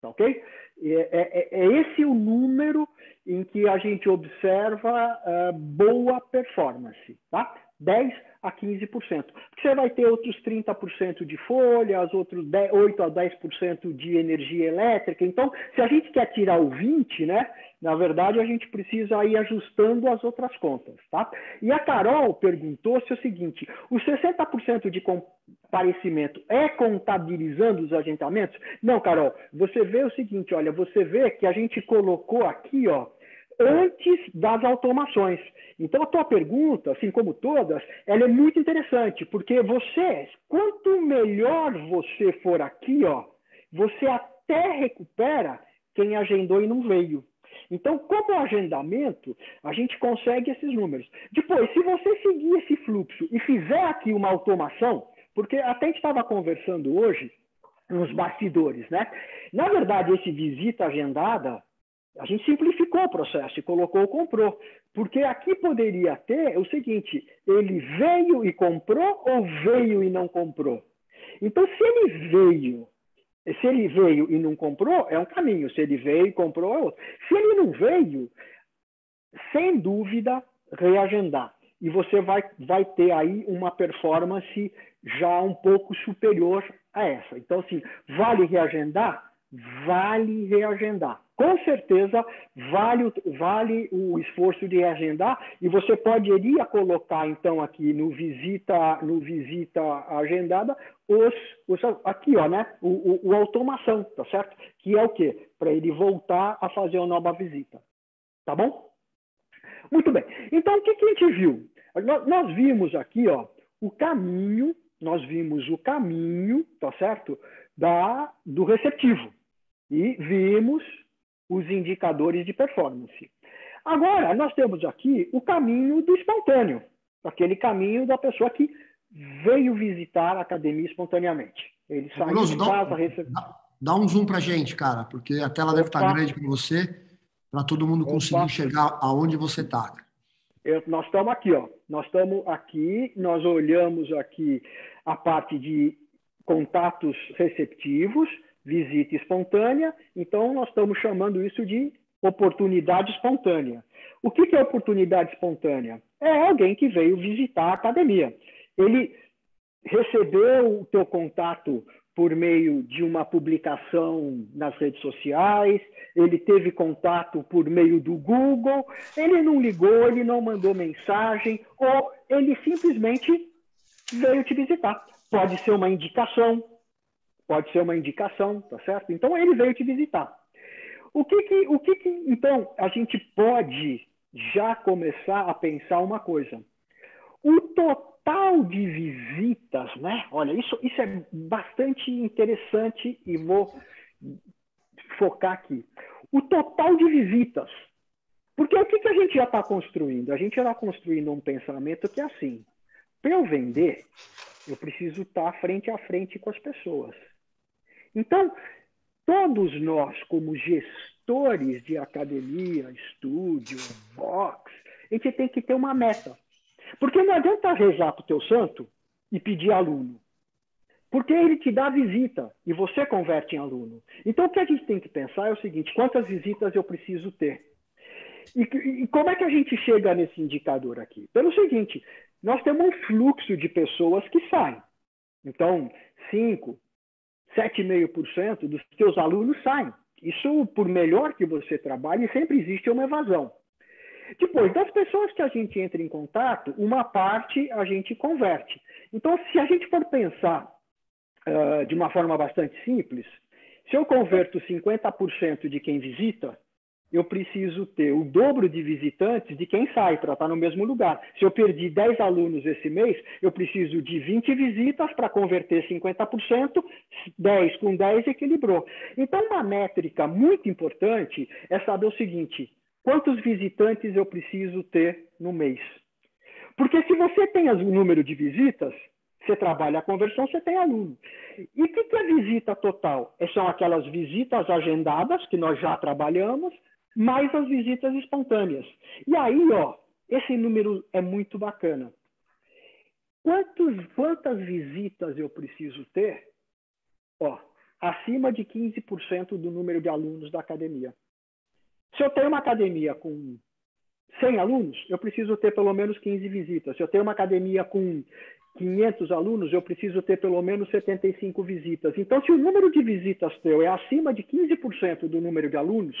B: Tá ok? É, é, é, esse o número em que a gente observa uh, boa performance. Tá? 10% a 15%. Porque você vai ter outros 30% de folhas, outros 10, 8 a 10% de energia elétrica. Então, se a gente quer tirar o 20%, né, na verdade, a gente precisa ir ajustando as outras contas. Tá? E a Carol perguntou se é o seguinte: os 60% de comparecimento é contabilizando os agendamentos? Não, Carol, você vê o seguinte: olha, você vê que a gente colocou aqui, ó antes das automações. Então, a tua pergunta, assim como todas, ela é muito interessante, porque você, quanto melhor você for aqui, ó, você até recupera quem agendou e não veio. Então, como agendamento, a gente consegue esses números. Depois, se você seguir esse fluxo e fizer aqui uma automação, porque até a gente estava conversando hoje nos bastidores, né? Na verdade, esse visita agendada, a gente simplificou o processo e colocou comprou. Porque aqui poderia ter o seguinte: ele veio e comprou ou veio e não comprou? Então, se ele veio, se ele veio e não comprou, é um caminho. Se ele veio e comprou, é outro. Se ele não veio, sem dúvida, reagendar. E você vai, vai ter aí uma performance já um pouco superior a essa. Então, assim, vale reagendar? Vale reagendar com certeza vale, vale o esforço de agendar e você poderia colocar então aqui no visita no visita agendada os, os aqui ó né o, o, o, automação tá certo? Que é o que para ele voltar a fazer uma nova visita. Tá bom? Muito bem. Então o que, que a gente viu? Nós, nós vimos aqui ó o caminho nós vimos o caminho tá certo? Da do receptivo. E vimos os indicadores de performance. Agora, nós temos aqui o caminho do espontâneo, aquele caminho da pessoa que veio visitar a academia espontaneamente. Ele saiu Bruno, de casa,
A: recebe... dá, dá, um zoom para gente, cara, porque a tela Opa. deve estar grande para você, para todo mundo conseguir Opa. enxergar aonde você está.
B: Nós estamos aqui, ó. Nós estamos aqui, nós olhamos aqui a parte de contatos receptivos, visita espontânea, então nós estamos chamando isso de oportunidade espontânea. O que é oportunidade espontânea? É alguém que veio visitar a academia. Ele recebeu o teu contato por meio de uma publicação nas redes sociais, ele teve contato por meio do Google, ele não ligou, ele não mandou mensagem, ou ele simplesmente veio te visitar. Pode ser uma indicação, Pode ser uma indicação, tá certo? Então ele veio te visitar. O que que, o que que, então, a gente pode já começar a pensar uma coisa? O total de visitas, né? Olha, isso, isso é bastante interessante e vou focar aqui. O total de visitas. Porque o que, que a gente já está construindo? A gente já está construindo um pensamento que é assim: para eu vender, eu preciso estar tá frente a frente com as pessoas. Então, todos nós, como gestores de academia, estúdio, box, a gente tem que ter uma meta. Porque não adianta rezar para o teu santo e pedir aluno. Porque ele te dá visita e você converte em aluno. Então, o que a gente tem que pensar é o seguinte: quantas visitas eu preciso ter? E, e como é que a gente chega nesse indicador aqui? Pelo seguinte: nós temos um fluxo de pessoas que saem. Então, 5, 7,5% dos seus alunos saem. Isso, por melhor que você trabalhe, sempre existe uma evasão. Depois, das pessoas que a gente entra em contato, uma parte a gente converte. Então, se a gente for pensar uh, de uma forma bastante simples, se eu converto 50% de quem visita, eu preciso ter o dobro de visitantes de quem sai para estar no mesmo lugar. Se eu perdi 10 alunos esse mês, eu preciso de 20 visitas para converter 50%, 10 com 10 equilibrou. Então, uma métrica muito importante é saber o seguinte: quantos visitantes eu preciso ter no mês? Porque se você tem o número de visitas, você trabalha a conversão, você tem aluno. E o que, que é visita total? São aquelas visitas agendadas que nós já trabalhamos, mais as visitas espontâneas. E aí, ó, esse número é muito bacana. Quantos, quantas visitas eu preciso ter? Ó, acima de 15% do número de alunos da academia. Se eu tenho uma academia com 100 alunos, eu preciso ter pelo menos 15 visitas. Se eu tenho uma academia com 500 alunos, eu preciso ter pelo menos 75 visitas. Então, se o número de visitas teu é acima de 15% do número de alunos,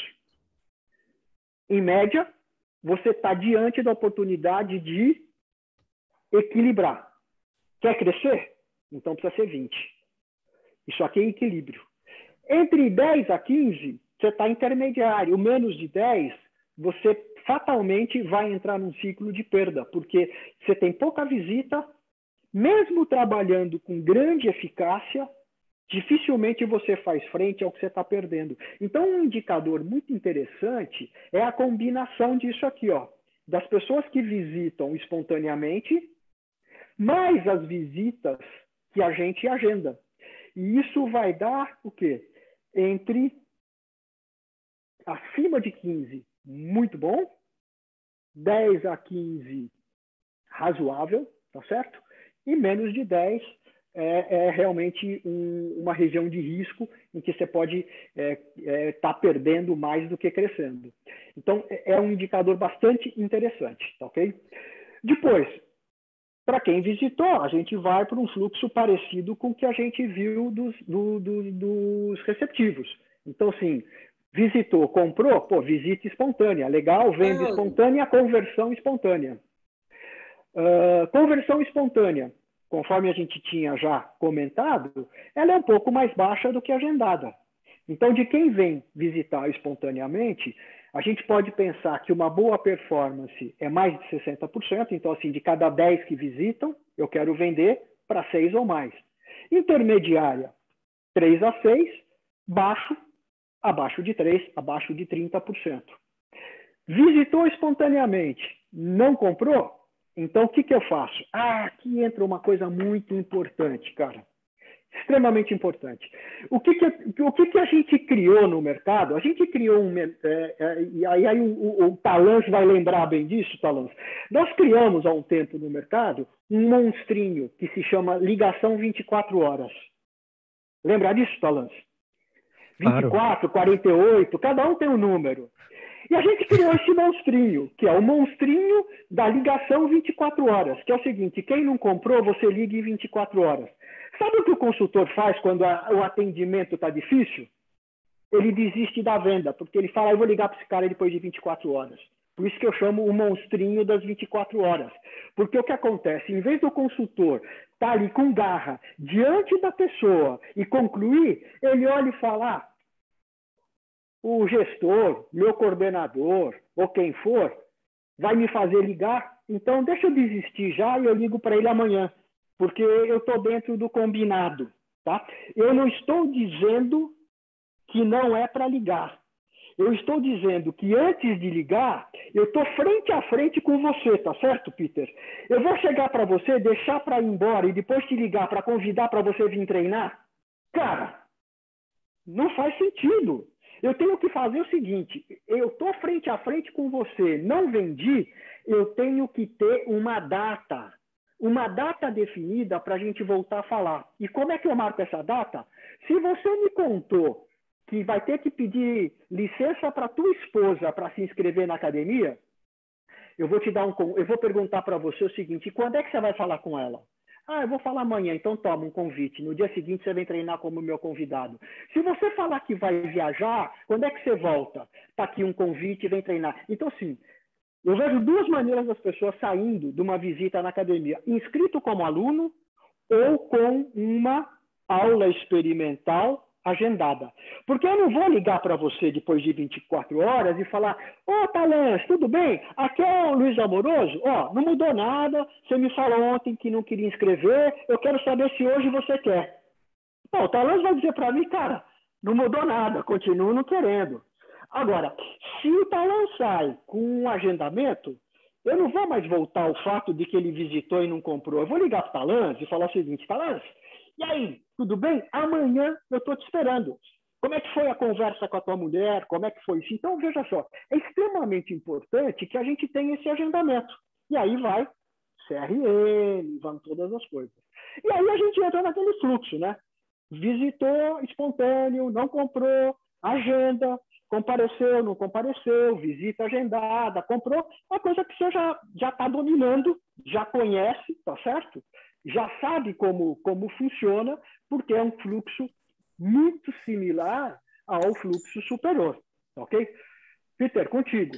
B: em média, você está diante da oportunidade de equilibrar. Quer crescer? Então precisa ser 20. Isso aqui é equilíbrio. Entre 10 a 15, você está intermediário. Menos de 10, você fatalmente vai entrar num ciclo de perda, porque você tem pouca visita, mesmo trabalhando com grande eficácia, dificilmente você faz frente ao que você está perdendo. Então, um indicador muito interessante é a combinação disso aqui, ó, das pessoas que visitam espontaneamente, mais as visitas que a gente agenda. E isso vai dar o quê? Entre acima de 15, muito bom, 10 a 15, razoável, tá certo? e menos de 10 é, é realmente um, uma região de risco em que você pode estar é, é, tá perdendo mais do que crescendo. Então, é, é um indicador bastante interessante, tá ok? Depois, para quem visitou, a gente vai para um fluxo parecido com o que a gente viu dos, do, do, dos receptivos. Então, assim, visitou, comprou, pô, visita espontânea, legal, venda espontânea, conversão espontânea. Uh, conversão espontânea, conforme a gente tinha já comentado, ela é um pouco mais baixa do que agendada. Então, de quem vem visitar espontaneamente, a gente pode pensar que uma boa performance é mais de 60%. Então, assim, de cada 10 que visitam, eu quero vender para 6 ou mais. Intermediária, 3 a 6. Baixo, abaixo de 3, abaixo de 30%. Visitou espontaneamente, não comprou? Então, o que, que eu faço? Ah, aqui entra uma coisa muito importante, cara. Extremamente importante. O que, que, o que, que a gente criou no mercado? A gente criou um. É, é, e aí, aí o, o, o Talans vai lembrar bem disso, Talans. Nós criamos há um tempo no mercado um monstrinho que se chama ligação 24 horas. Lembra disso, Talans? 24, claro. 48, cada um tem um número. E a gente criou esse monstrinho, que é o monstrinho da ligação 24 horas, que é o seguinte: quem não comprou, você liga em 24 horas. Sabe o que o consultor faz quando a, o atendimento está difícil? Ele desiste da venda, porque ele fala, eu vou ligar para esse cara depois de 24 horas. Por isso que eu chamo o monstrinho das 24 horas. Porque o que acontece? Em vez do consultor estar tá ali com garra diante da pessoa e concluir, ele olha e fala: ah, o gestor, meu coordenador ou quem for, vai me fazer ligar, então deixa eu desistir já e eu ligo para ele amanhã, porque eu estou dentro do combinado. Tá? Eu não estou dizendo que não é para ligar. Eu estou dizendo que antes de ligar, eu estou frente a frente com você, tá certo, Peter? Eu vou chegar para você, deixar para ir embora e depois te ligar para convidar para você vir treinar? Cara, não faz sentido. Eu tenho que fazer o seguinte: eu estou frente a frente com você, não vendi, eu tenho que ter uma data, uma data definida para a gente voltar a falar. E como é que eu marco essa data? Se você me contou que vai ter que pedir licença para tua esposa para se inscrever na academia, eu vou te dar um, eu vou perguntar para você o seguinte: quando é que você vai falar com ela? Ah, eu vou falar amanhã, então toma um convite. No dia seguinte você vem treinar como meu convidado. Se você falar que vai viajar, quando é que você volta? Está aqui um convite, vem treinar. Então, sim, eu vejo duas maneiras das pessoas saindo de uma visita na academia: inscrito como aluno ou com uma aula experimental agendada. Porque eu não vou ligar para você depois de 24 horas e falar: Ô, oh, Talãs, tudo bem? Aqui é o Luiz Amoroso. Ó, oh, não mudou nada. Você me falou ontem que não queria inscrever. Eu quero saber se hoje você quer. Bom, o Talãs vai dizer para mim, cara, não mudou nada, continuo não querendo. Agora, se o Talãs sai com um agendamento, eu não vou mais voltar ao fato de que ele visitou e não comprou. Eu vou ligar para o Talãs e falar o seguinte: Talãs, e aí, tudo bem? Amanhã eu estou te esperando. Como é que foi a conversa com a tua mulher? Como é que foi isso? Então, veja só, é extremamente importante que a gente tenha esse agendamento. E aí vai CRM, vão todas as coisas. E aí a gente entra naquele fluxo, né? Visitou espontâneo, não comprou, agenda, compareceu, não compareceu, visita agendada, comprou, uma coisa que você já está dominando, já conhece, tá certo? Já sabe como, como funciona, porque é um fluxo muito similar ao fluxo superior, ok? Peter, contigo.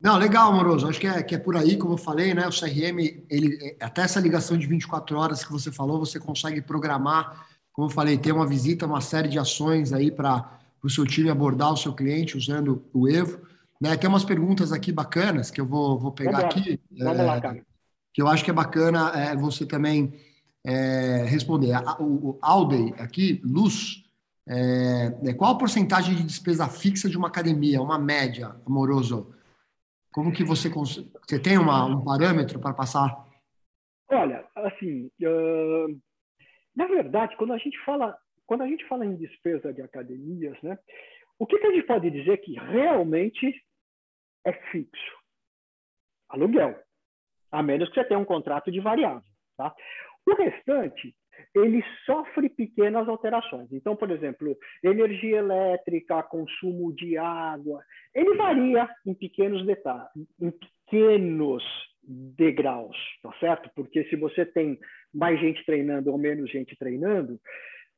A: Não, legal, Moroso. Acho que é, que é por aí, como eu falei, né? O CRM, ele, até essa ligação de 24 horas que você falou, você consegue programar, como eu falei, ter uma visita, uma série de ações aí para o seu time abordar o seu cliente usando o Evo. Né? Tem umas perguntas aqui bacanas que eu vou, vou pegar Vamos aqui. Vamos é, lá, cara. Que eu acho que é bacana é, você também é, responder. O, Aldey aqui, Luz, é, é, qual a porcentagem de despesa fixa de uma academia, uma média, amoroso? Como que você você tem uma, um parâmetro para passar?
B: Olha, assim, uh, na verdade, quando a gente fala quando a gente fala em despesa de academias, né, o que, que a gente pode dizer que realmente é fixo? Aluguel, a menos que você tenha um contrato de variável, tá? O restante ele sofre pequenas alterações. Então, por exemplo, energia elétrica, consumo de água, ele varia em pequenos detalhes, em pequenos degraus, tá certo? Porque se você tem mais gente treinando ou menos gente treinando,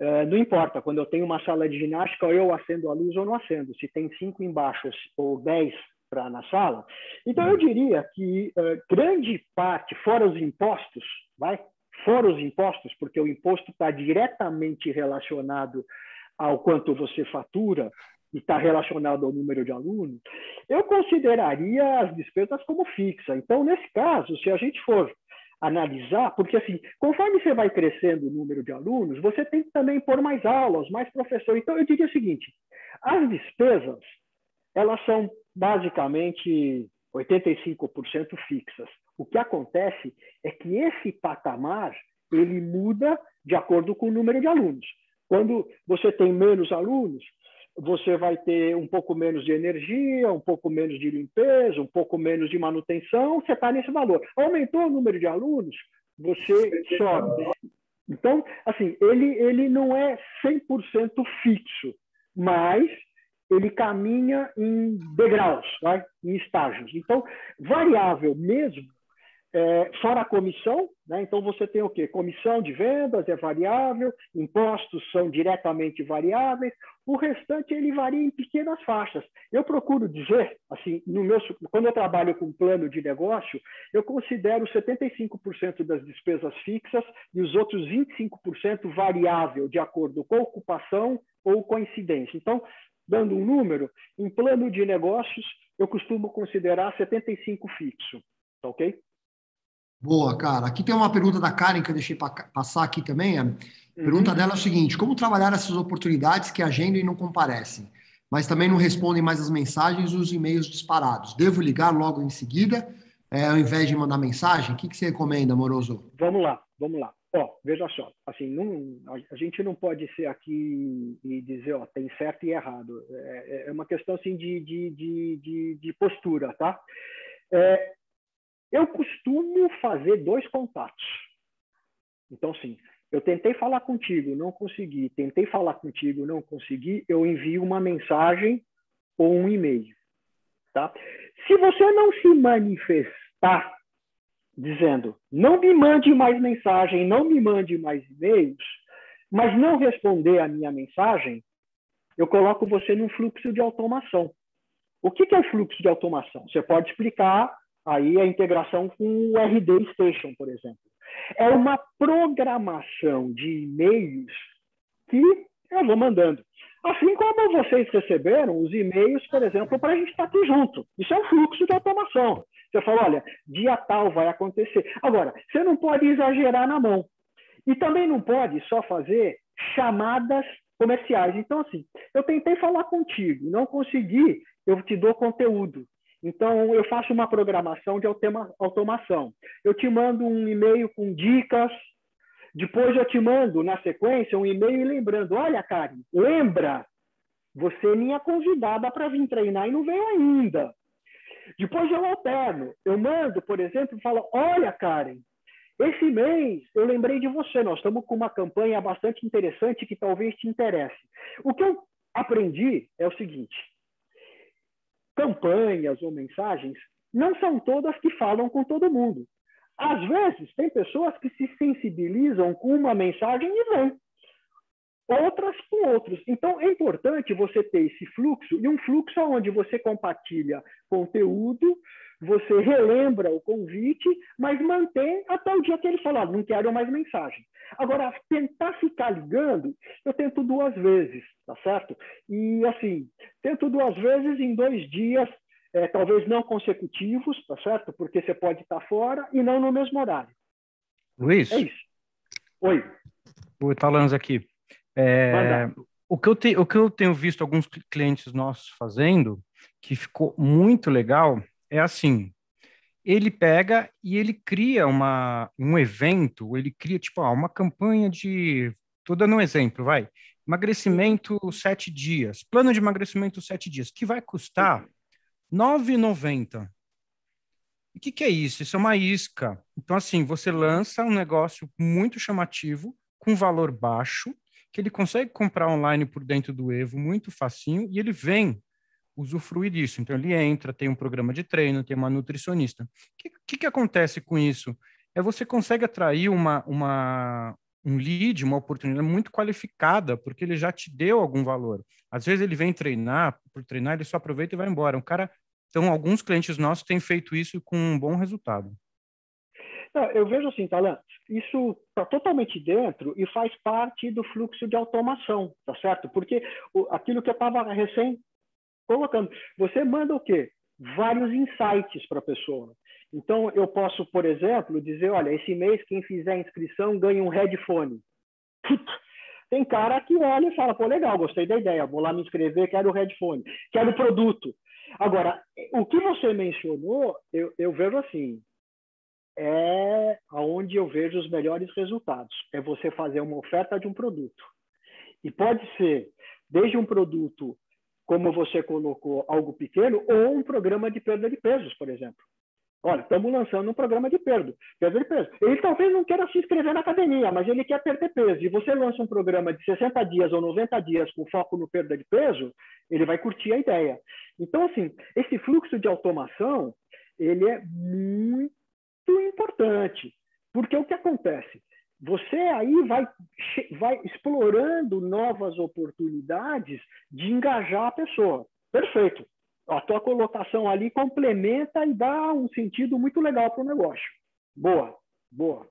B: uh, não importa. Quando eu tenho uma sala de ginástica, eu acendo a luz ou não acendo. Se tem cinco embaixo ou dez para na sala, então eu diria que uh, grande parte, fora os impostos, vai fora os impostos, porque o imposto está diretamente relacionado ao quanto você fatura e está relacionado ao número de alunos, eu consideraria as despesas como fixa. Então, nesse caso, se a gente for analisar, porque assim, conforme você vai crescendo o número de alunos, você tem que também pôr mais aulas, mais professores. Então, eu diria o seguinte: as despesas, elas são basicamente 85% fixas. O que acontece é que esse patamar ele muda de acordo com o número de alunos. Quando você tem menos alunos, você vai ter um pouco menos de energia, um pouco menos de limpeza, um pouco menos de manutenção, você está nesse valor. Aumentou o número de alunos, você sobe. Então, assim, ele, ele não é 100% fixo, mas ele caminha em degraus, vai? em estágios. Então, variável mesmo é, fora a comissão, né? então você tem o quê? Comissão de vendas é variável, impostos são diretamente variáveis, o restante ele varia em pequenas faixas. Eu procuro dizer, assim, no meu, quando eu trabalho com plano de negócio, eu considero 75% das despesas fixas e os outros 25% variável, de acordo com ocupação ou coincidência. Então, dando um número, em plano de negócios, eu costumo considerar 75 fixo, tá ok?
A: Boa, cara. Aqui tem uma pergunta da Karen que eu deixei passar aqui também. A pergunta uhum. dela é o seguinte: como trabalhar essas oportunidades que agendam e não comparecem, mas também não respondem mais as mensagens e os e-mails disparados? Devo ligar logo em seguida, é, ao invés de mandar mensagem? O que, que você recomenda, amoroso?
B: Vamos lá, vamos lá. Ó, veja só, assim, não, a gente não pode ser aqui e dizer, ó, tem certo e errado. É, é uma questão assim de, de, de, de, de postura, tá? É, eu costumo fazer dois contatos. Então, sim, eu tentei falar contigo, não consegui. Tentei falar contigo, não consegui. Eu envio uma mensagem ou um e-mail. Tá? Se você não se manifestar dizendo não me mande mais mensagem, não me mande mais e-mails, mas não responder a minha mensagem, eu coloco você num fluxo de automação. O que é o fluxo de automação? Você pode explicar Aí a integração com o RD Station, por exemplo. É uma programação de e-mails que eu vou mandando. Assim como vocês receberam os e-mails, por exemplo, para a gente estar aqui junto. Isso é um fluxo de automação. Você fala, olha, dia tal vai acontecer. Agora, você não pode exagerar na mão. E também não pode só fazer chamadas comerciais. Então, assim, eu tentei falar contigo, não consegui, eu te dou conteúdo. Então, eu faço uma programação de automação. Eu te mando um e-mail com dicas Depois eu te mando, na sequência, um e-mail lembrando: olha, Karen, lembra, você é minha convidada para vir treinar e não veio ainda. Depois eu alterno. Eu mando, por exemplo, e falo: olha, Karen, esse mês eu lembrei de você. Nós estamos com uma campanha bastante interessante que talvez te interesse. O que eu aprendi é o seguinte: campanhas ou mensagens não são todas que falam com todo mundo. Às vezes, tem pessoas que se sensibilizam com uma mensagem e vêm outras com outros. Então, é importante você ter esse fluxo, e um fluxo onde você compartilha conteúdo, você relembra o convite, mas mantém até o dia que ele falar, não quero mais mensagem. Agora, tentar ficar ligando, eu tento duas vezes, tá certo? E, assim, tento duas vezes em dois dias, é, talvez não consecutivos, tá certo? Porque você pode estar fora e não no mesmo horário.
D: Luiz?
B: É isso. Oi.
D: O Italanz aqui. É, o, que eu te, o que eu tenho visto alguns clientes nossos fazendo, que ficou muito legal, é assim: ele pega e ele cria uma, um evento, ele cria tipo ah, uma campanha de. Estou dando um exemplo, vai. Emagrecimento sete dias, plano de emagrecimento sete dias, que vai custar R$ 9,90. O que, que é isso? Isso é uma isca. Então, assim, você lança um negócio muito chamativo, com valor baixo, que ele consegue comprar online por dentro do Evo muito facinho e ele vem usufruir disso. Então ele entra, tem um programa de treino, tem uma nutricionista. O que, que, que, acontece com isso? É você consegue atrair uma, uma, um lead, uma oportunidade muito qualificada, porque ele já te deu algum valor. Às vezes ele vem treinar, por treinar ele só aproveita e vai embora. Um cara, então alguns clientes nossos têm feito isso com um bom resultado.
B: Eu vejo assim, Talan, isso está totalmente dentro e faz parte do fluxo de automação, tá certo? Porque aquilo que eu estava recém colocando, você manda o quê? Vários insights para a pessoa. Então, eu posso, por exemplo, dizer, olha, esse mês quem fizer inscrição ganha um headphone. Tem cara que olha e fala, pô, legal, gostei da ideia, vou lá me inscrever, quero o headphone, quero o produto. Agora, o que você mencionou, eu, eu vejo assim, é aonde eu vejo os melhores resultados. É você fazer uma oferta de um produto. E pode ser desde um produto, como você colocou, algo pequeno, ou um programa de perda de pesos, por exemplo. Olha, estamos lançando um programa de perda, perda de peso. Ele talvez não queira se inscrever na academia, mas ele quer perder peso. E você lança um programa de 60 dias ou 90 dias com foco no perda de peso, ele vai curtir a ideia. Então, assim, esse fluxo de automação, ele é muito importante, porque o que acontece? Você aí vai, vai explorando novas oportunidades de engajar a pessoa. Perfeito. A tua colocação ali complementa e dá um sentido muito legal para o negócio. Boa, boa.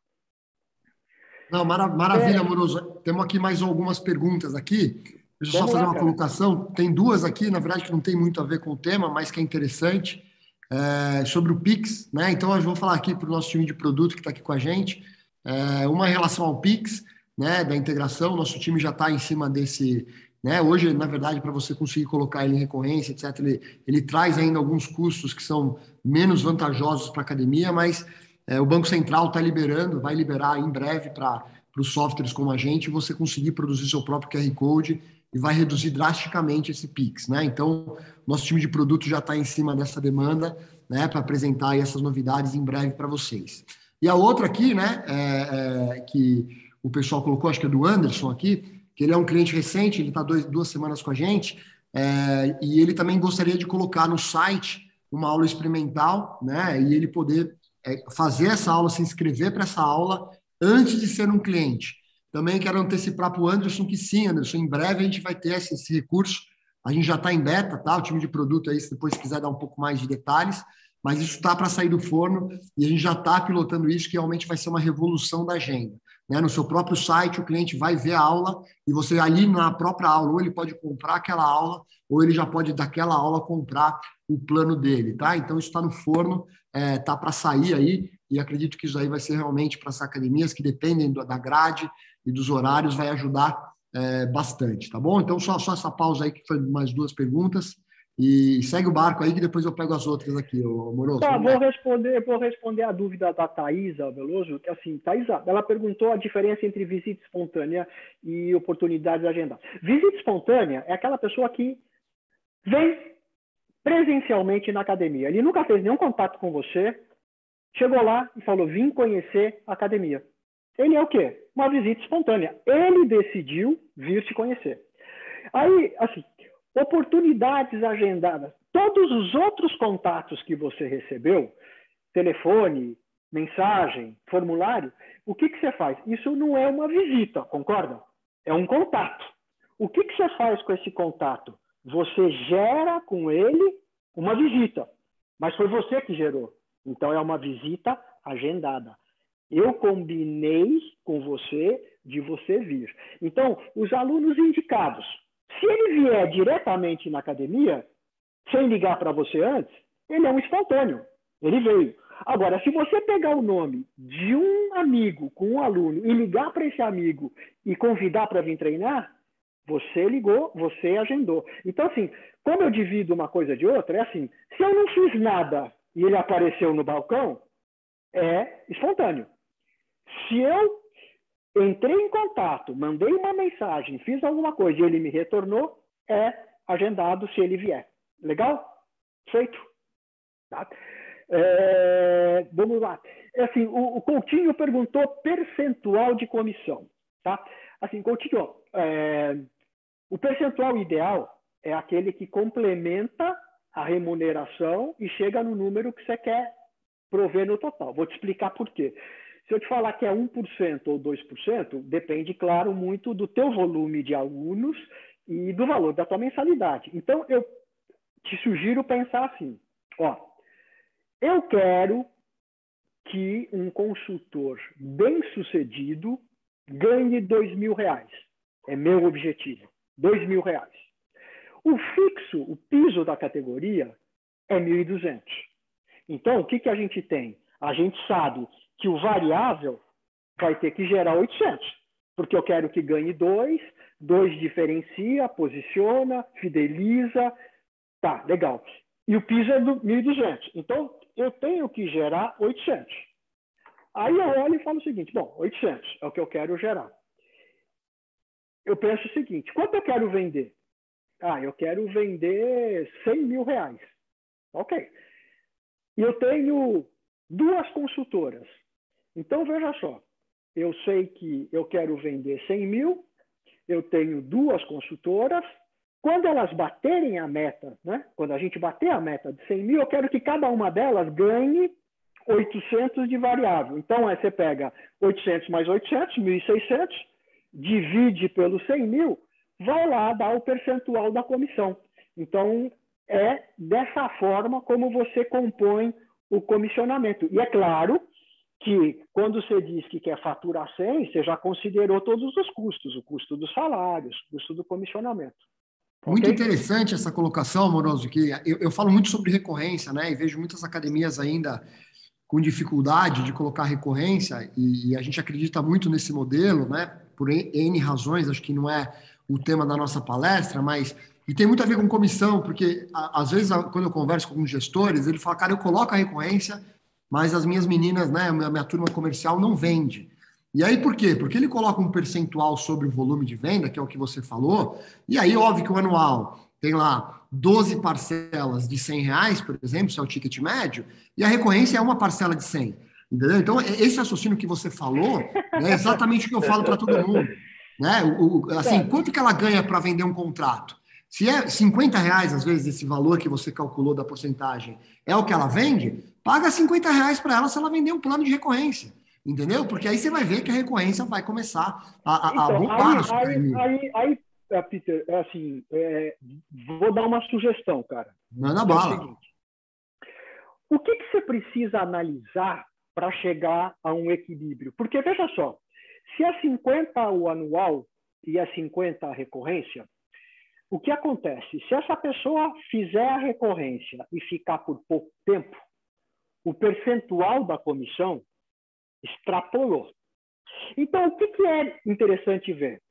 A: Não, maravilha, é. Amoroso. Temos aqui mais algumas perguntas aqui. Deixa eu só fazer lá, uma cara. colocação. Tem duas aqui, na verdade, que não tem muito a ver com o tema, mas que é interessante é, sobre o Pix, né? Então eu vou falar aqui para o nosso time de produto que está aqui com a gente. É, uma relação ao Pix, né? Da integração, nosso time já está em cima desse. Né? Hoje, na verdade, para você conseguir colocar ele em recorrência, etc., ele, ele traz ainda alguns custos que são menos vantajosos para a academia, mas é, o Banco Central está liberando, vai liberar em breve para os softwares como a gente, você conseguir produzir seu próprio QR Code e vai reduzir drasticamente esse PIX. Né? Então, nosso time de produto já está em cima dessa demanda né, para apresentar essas novidades em breve para vocês. E a outra aqui, né, é, é, que o pessoal colocou, acho que é do Anderson aqui, que ele é um cliente recente, ele está duas semanas com a gente, é, e ele também gostaria de colocar no site uma aula experimental, né, e ele poder é, fazer essa aula, se inscrever para essa aula antes de ser um cliente. Também quero antecipar para o Anderson que sim, Anderson, em breve a gente vai ter esse, esse recurso. A gente já está em beta, tá? O time de produto aí, se depois quiser dar um pouco mais de detalhes, mas isso está para sair do forno e a gente já está pilotando isso, que realmente vai ser uma revolução da agenda. Né? No seu próprio site, o cliente vai ver a aula e você ali na própria aula, ou ele pode comprar aquela aula, ou ele já pode daquela aula comprar o plano dele, tá? Então isso está no forno, é, tá para sair aí e acredito que isso aí vai ser realmente para as academias que dependem da grade e dos horários, vai ajudar é, bastante, tá bom? Então só, só essa pausa aí que foi mais duas perguntas E segue o barco aí que depois eu pego as outras aqui, Moroso.
B: Tá, vou responder, vou responder a dúvida da Thaisa Veloso, que assim, Thaisa, ela perguntou a diferença entre visita espontânea e oportunidades agendadas. Visita espontânea é aquela pessoa que vem presencialmente na academia. Ele nunca fez nenhum contato com você, chegou lá e falou: vim conhecer a academia. Ele é o quê? Uma visita espontânea. Ele decidiu vir te conhecer. Aí, assim, oportunidades agendadas. Todos os outros contatos que você recebeu, telefone, mensagem, formulário, o que, que você faz? Isso não é uma visita, concorda? É um contato. O que, que você faz com esse contato? Você gera com ele uma visita, mas foi você que gerou. Então é uma visita agendada. Eu combinei com você de você vir. Então, os alunos indicados, se ele vier diretamente na academia, sem ligar para você antes, ele é um espontâneo. Ele veio. Agora, se você pegar o nome de um amigo com um aluno e ligar para esse amigo e convidar para vir treinar, você ligou, você agendou. Então, assim, como eu divido uma coisa de outra, é assim: se eu não fiz nada e ele apareceu no balcão, é espontâneo. Se eu entrei em contato, mandei uma mensagem, fiz alguma coisa e ele me retornou, é agendado se ele vier. Legal? Feito. Tá? É, vamos lá. É assim, o, o, Coutinho perguntou percentual de comissão. Tá? Assim, Coutinho, é, o percentual ideal é aquele que complementa a remuneração e chega no número que você quer prover no total. Vou te explicar por quê. Se eu te falar que é 1% ou 2%, depende, claro, muito do teu volume de alunos e do valor da tua mensalidade. Então, eu te sugiro pensar assim, ó, eu quero que um consultor bem-sucedido ganhe dois mil reais. É meu objetivo, dois mil reais. O fixo, o piso da categoria, é 1.200. Então, o que, que a gente tem? A gente sabe que o variável vai ter que gerar 800, porque eu quero que ganhe 2, 2 diferencia, posiciona, fideliza, tá, legal. E o piso é 1.200. Então, eu tenho que gerar 800. Aí eu olho e falo o seguinte, bom, 800 é o que eu quero gerar. Eu penso o seguinte, quanto eu quero vender? Ah, eu quero vender 100 mil reais. Ok. E eu tenho duas consultoras. Então, veja só, eu sei que eu quero vender 100 mil, eu tenho duas consultoras, quando elas baterem a meta, né? quando a gente bater a meta de 100 mil, eu quero que cada uma delas ganhe 800 de variável. Então, aí você pega 800 mais 800, 1.600, divide pelos 100 mil, vai lá dar o percentual da comissão. Então, é dessa forma como você compõe o comissionamento. E é claro que quando você diz que quer faturar 100, você já considerou todos os custos, o custo dos salários, o custo do comissionamento.
A: Muito okay? interessante essa colocação, Amoroso, que eu, eu, falo muito sobre recorrência, né? E vejo muitas academias ainda com dificuldade de colocar recorrência, e, e a gente acredita muito nesse modelo, né? Por N razões, acho que não é o tema da nossa palestra, mas e tem muito a ver com comissão, porque às vezes quando eu converso com alguns gestores, ele fala, cara, eu coloco a recorrência, mas as minhas meninas, né, a minha, minha turma comercial não vende. E aí por quê? Porque ele coloca um percentual sobre o volume de venda, que é o que você falou, e aí óbvio que o anual tem lá 12 parcelas de 100 reais, por exemplo, se é o ticket médio, e a recorrência é uma parcela de 100. Entendeu? Então, esse raciocínio que você falou é exatamente o que eu falo para todo mundo. Né? O, o, assim, é. quanto que ela ganha para vender um contrato? Se é 50 reais, às vezes, esse valor que você calculou da porcentagem é o que ela vende, paga 50 reais para ela se ela vender um plano de recorrência. Entendeu? Porque aí você vai ver que a recorrência vai começar a, a, então, voltar
B: aí, aí, aí, aí, é, Peter, é assim, é, vou dar uma sugestão, cara.
A: Manda é bala. O, seguinte,
B: o que, que você precisa analisar para chegar a um equilíbrio? Porque, veja só, se é 50 o anual e é 50 a recorrência, o que acontece? Se essa pessoa fizer a recorrência e ficar por pouco tempo, o percentual da comissão extrapolou. Então, o que, que é interessante ver?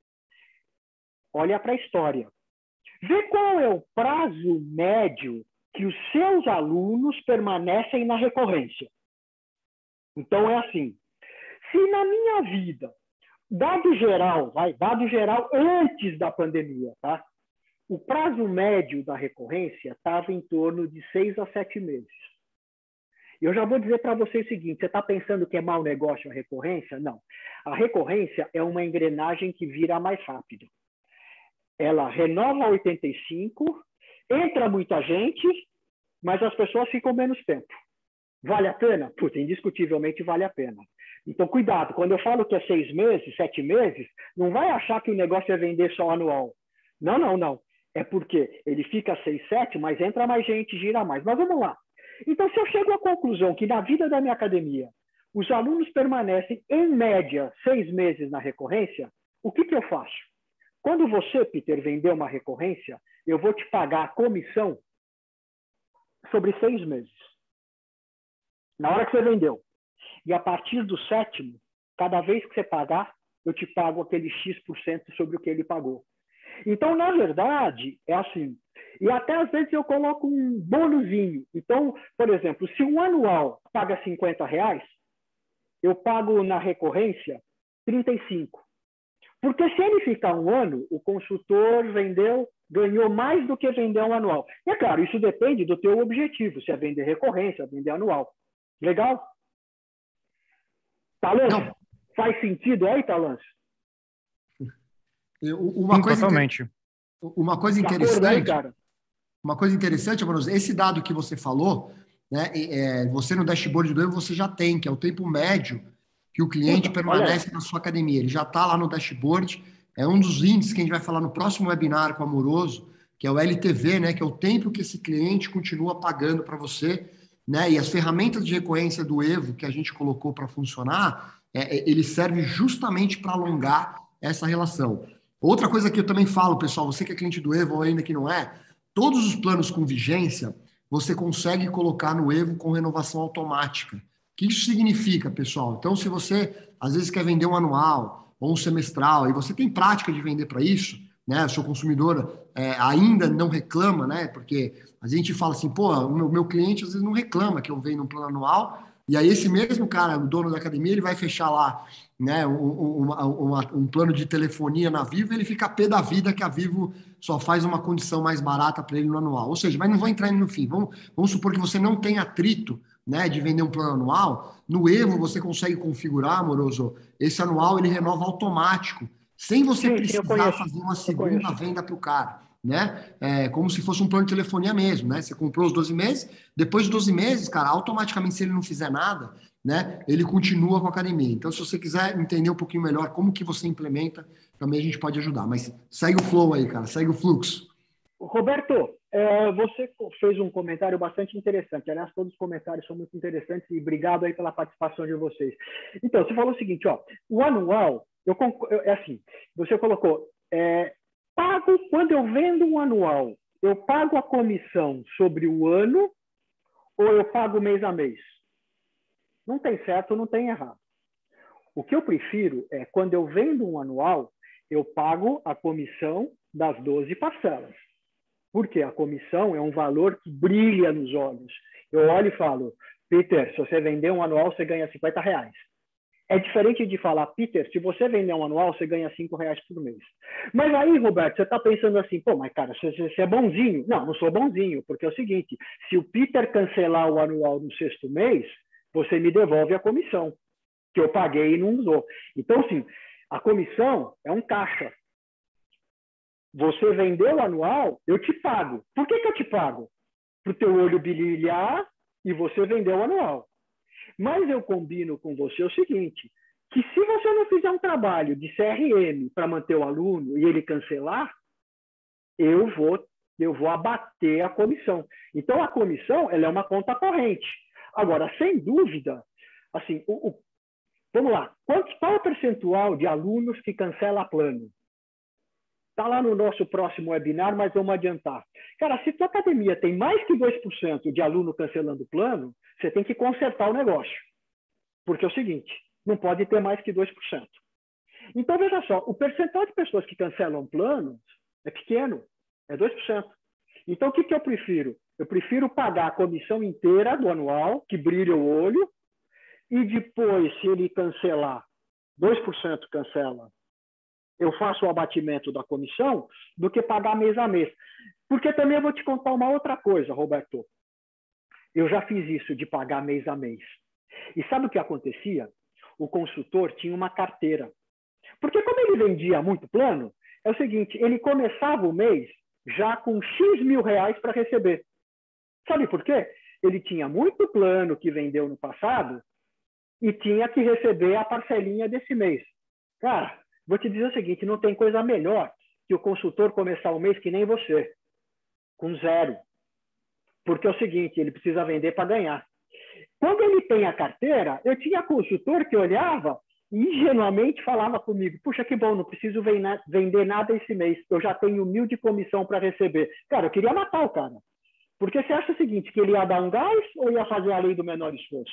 B: Olha para a história. Vê qual é o prazo médio que os seus alunos permanecem na recorrência. Então, é assim: se na minha vida, dado geral, vai, dado geral antes da pandemia, tá? O prazo médio da recorrência estava em torno de seis a sete meses. Eu já vou dizer para você o seguinte: você está pensando que é mau negócio a recorrência? Não. A recorrência é uma engrenagem que vira mais rápido. Ela renova 85, entra muita gente, mas as pessoas ficam menos tempo. Vale a pena? Puta, indiscutivelmente vale a pena. Então, cuidado, quando eu falo que é seis meses, sete meses, não vai achar que o negócio é vender só anual. Não, não, não. É porque ele fica seis, sete, mas entra mais gente, gira mais. Mas vamos lá. Então, se eu chego à conclusão que na vida da minha academia os alunos permanecem, em média, seis meses na recorrência, o que, que eu faço? Quando você, Peter, vender uma recorrência, eu vou te pagar a comissão sobre seis meses. Na hora que você vendeu. E a partir do sétimo, cada vez que você pagar, eu te pago aquele X% sobre o que ele pagou. Então, na verdade, é assim. E até às vezes eu coloco um bônusinho. Então, por exemplo, se um anual paga 50 reais, eu pago na recorrência 35. Porque se ele ficar um ano, o consultor vendeu, ganhou mais do que vendeu um anual. E é claro, isso depende do teu objetivo, se é vender recorrência, é vender anual. Legal? Talãs, faz sentido aí, Talãs?
A: Uma Sim, coisa totalmente. Uma coisa interessante. Aí, uma coisa interessante, Amoroso, esse dado que você falou, né, é, você no dashboard do Evo você já tem, que é o tempo médio que o cliente Puta, permanece na sua academia. Ele já está lá no dashboard. É um dos índices que a gente vai falar no próximo webinar com o Amoroso, que é o LTV, né, que é o tempo que esse cliente continua pagando para você né? E as ferramentas de recorrência do Evo que a gente colocou para funcionar, é, é, ele serve justamente para alongar essa relação. Outra coisa que eu também falo, pessoal, você que é cliente do Evo ou ainda que não é, todos os planos com vigência você consegue colocar no Evo com renovação automática. O que isso significa, pessoal? Então, se você às vezes quer vender um anual ou um semestral e você tem prática de vender para isso, né? O seu consumidor é, ainda não reclama, né? Porque a gente fala assim, pô, o meu, meu cliente às vezes não reclama que eu venho num plano anual, e aí esse mesmo cara, o dono da academia, ele vai fechar lá né, um, um plano de telefonia na Vivo, ele fica pé da vida que a Vivo só faz uma condição mais barata para ele no anual. Ou seja, mas não vou entrar no fim. Vamos, vamos supor que você não tem atrito né, de vender um plano anual. No Evo você consegue configurar, amoroso, esse anual ele renova automático, sem você Sim, precisar fazer uma segunda venda para o cara né? É, como se fosse um plano de telefonia mesmo, né? Você comprou os 12 meses, depois de 12 meses, cara, automaticamente, se ele não fizer nada, né? Ele continua com a academia. Então, se você quiser entender um pouquinho melhor como que você implementa, também a gente pode ajudar. Mas segue o flow aí, cara, segue o fluxo.
B: Roberto, é, você fez um comentário bastante interessante. Aliás, todos os comentários são muito interessantes e obrigado aí pela participação de vocês. Então, você falou o seguinte, ó, o anual, eu, é assim, você colocou é, pago, quando eu vendo um anual, eu pago a comissão sobre o ano ou eu pago mês a mês? Não tem certo, não tem errado. O que eu prefiro é, quando eu vendo um anual, eu pago a comissão das 12 parcelas. Porque a comissão é um valor que brilha nos olhos. Eu olho e falo, Peter, se você vender um anual, você ganha 50 reais. É diferente de falar, Peter, se você vender um anual, você ganha cinco reais por mês. Mas aí, Roberto, você está pensando assim, pô, mas cara, você, você é bonzinho. Não, não sou bonzinho, porque é o seguinte, se o Peter cancelar o anual no sexto mês, você me devolve a comissão, que eu paguei e não usou. Então, assim, a comissão é um caixa. Você vendeu o anual, eu te pago. Por que, que eu te pago? Para o teu olho brilhar e você vendeu o anual. Mas eu combino com você o seguinte, que se você não fizer um trabalho de CRM para manter o aluno e ele cancelar, eu vou eu vou abater a comissão. Então a comissão ela é uma conta corrente. Agora, sem dúvida, assim, o, o, vamos lá, quantos, qual é o percentual de alunos que cancela plano? Está lá no nosso próximo webinar, mas vamos adiantar. Cara, se tua academia tem mais que 2% de aluno cancelando plano, você tem que consertar o negócio. Porque é o seguinte, não pode ter mais que 2%. Então, veja só, o percentual de pessoas que cancelam planos é pequeno. É 2%. Então, o que, que eu prefiro? Eu prefiro pagar a comissão inteira do anual, que brilha o olho, e depois, se ele cancelar, 2% cancela, eu faço o abatimento da comissão, do que pagar mês a mês. Porque também eu vou te contar uma outra coisa, Roberto. Eu já fiz isso de pagar mês a mês. E sabe o que acontecia? O consultor tinha uma carteira. Porque como ele vendia muito plano, é o seguinte, ele começava o mês já com X mil reais para receber. Sabe por quê? Ele tinha muito plano que vendeu no passado e tinha que receber a parcelinha desse mês. Cara, vou te dizer o seguinte: não tem coisa melhor que o consultor começar o mês que nem você, com zero. Porque é o seguinte: ele precisa vender para ganhar. Quando ele tem a carteira, eu tinha consultor que olhava e ingenuamente falava comigo: Puxa, que bom, não preciso vender nada esse mês, eu já tenho mil de comissão para receber. Cara, eu queria matar o cara. Porque você acha o seguinte: que ele ia dar um gás ou ia fazer a lei do menor esforço?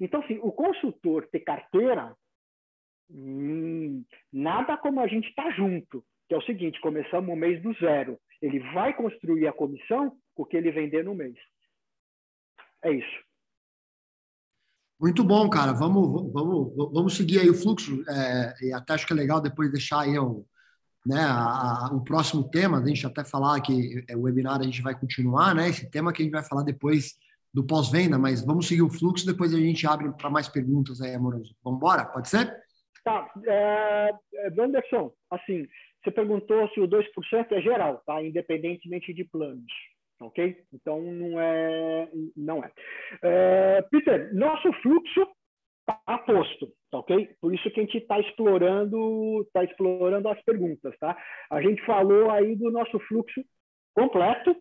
B: Então, assim, o consultor ter carteira, hum, nada como a gente estar tá junto, que é o seguinte: começamos o mês do zero. Ele vai construir a comissão com o que ele vender no mês. É isso.
A: Muito bom, cara. Vamos, vamos, vamos seguir aí o fluxo. É, e até acho que é legal depois deixar aí o, né, a, a, o próximo tema. A gente até falar que é, o webinar a gente vai continuar, né? Esse tema que a gente vai falar depois do pós-venda, mas vamos seguir o fluxo, depois a gente abre para mais perguntas aí, amoroso. Vamos embora? Pode ser?
B: Tá. É, Anderson, assim, você perguntou se o 2% é geral, tá? Independentemente de planos ok? Então não é, não é. é Peter, nosso fluxo está posto, tá ok? Por isso que a gente está explorando, está explorando as perguntas, tá? A gente falou aí do nosso fluxo completo.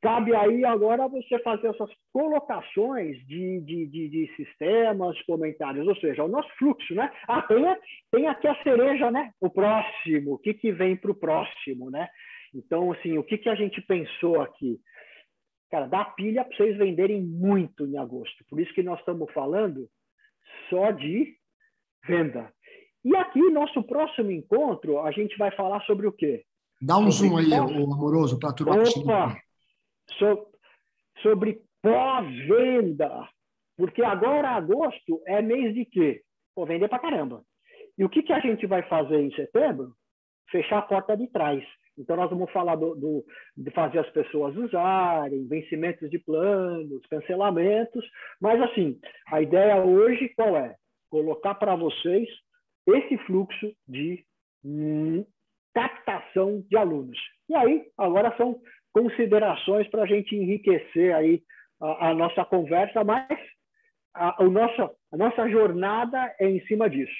B: Cabe aí agora você fazer essas colocações de, de, de, de sistemas, comentários, ou seja, o nosso fluxo, né? Ah, tem, tem aqui a cereja, né? O próximo, o que, que vem para o próximo, né? Então, assim, o que, que a gente pensou aqui? Cara, dá pilha para vocês venderem muito em agosto. Por isso que nós estamos falando só de venda. E aqui, nosso próximo encontro, a gente vai falar sobre o quê?
A: Dá um sobre zoom aí, o amoroso, para a turma
B: Opa! So, sobre pós-venda. Porque agora, agosto, é mês de quê? Pô, vender para caramba. E o que, que a gente vai fazer em setembro? Fechar a porta de trás. Então, nós vamos falar do, do, de fazer as pessoas usarem, vencimentos de planos, cancelamentos. Mas, assim, a ideia hoje qual é? Colocar para vocês esse fluxo de hum, captação de alunos. E aí, agora são considerações para a gente enriquecer aí a, a nossa conversa, mas a, o nosso, a nossa jornada é em cima disso.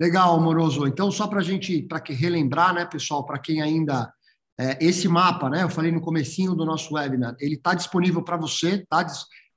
A: Legal, Amoroso. Então, só para a gente, para que relembrar, né, pessoal, para quem ainda é, esse mapa, né, eu falei no comecinho do nosso webinar, ele está disponível para você, tá?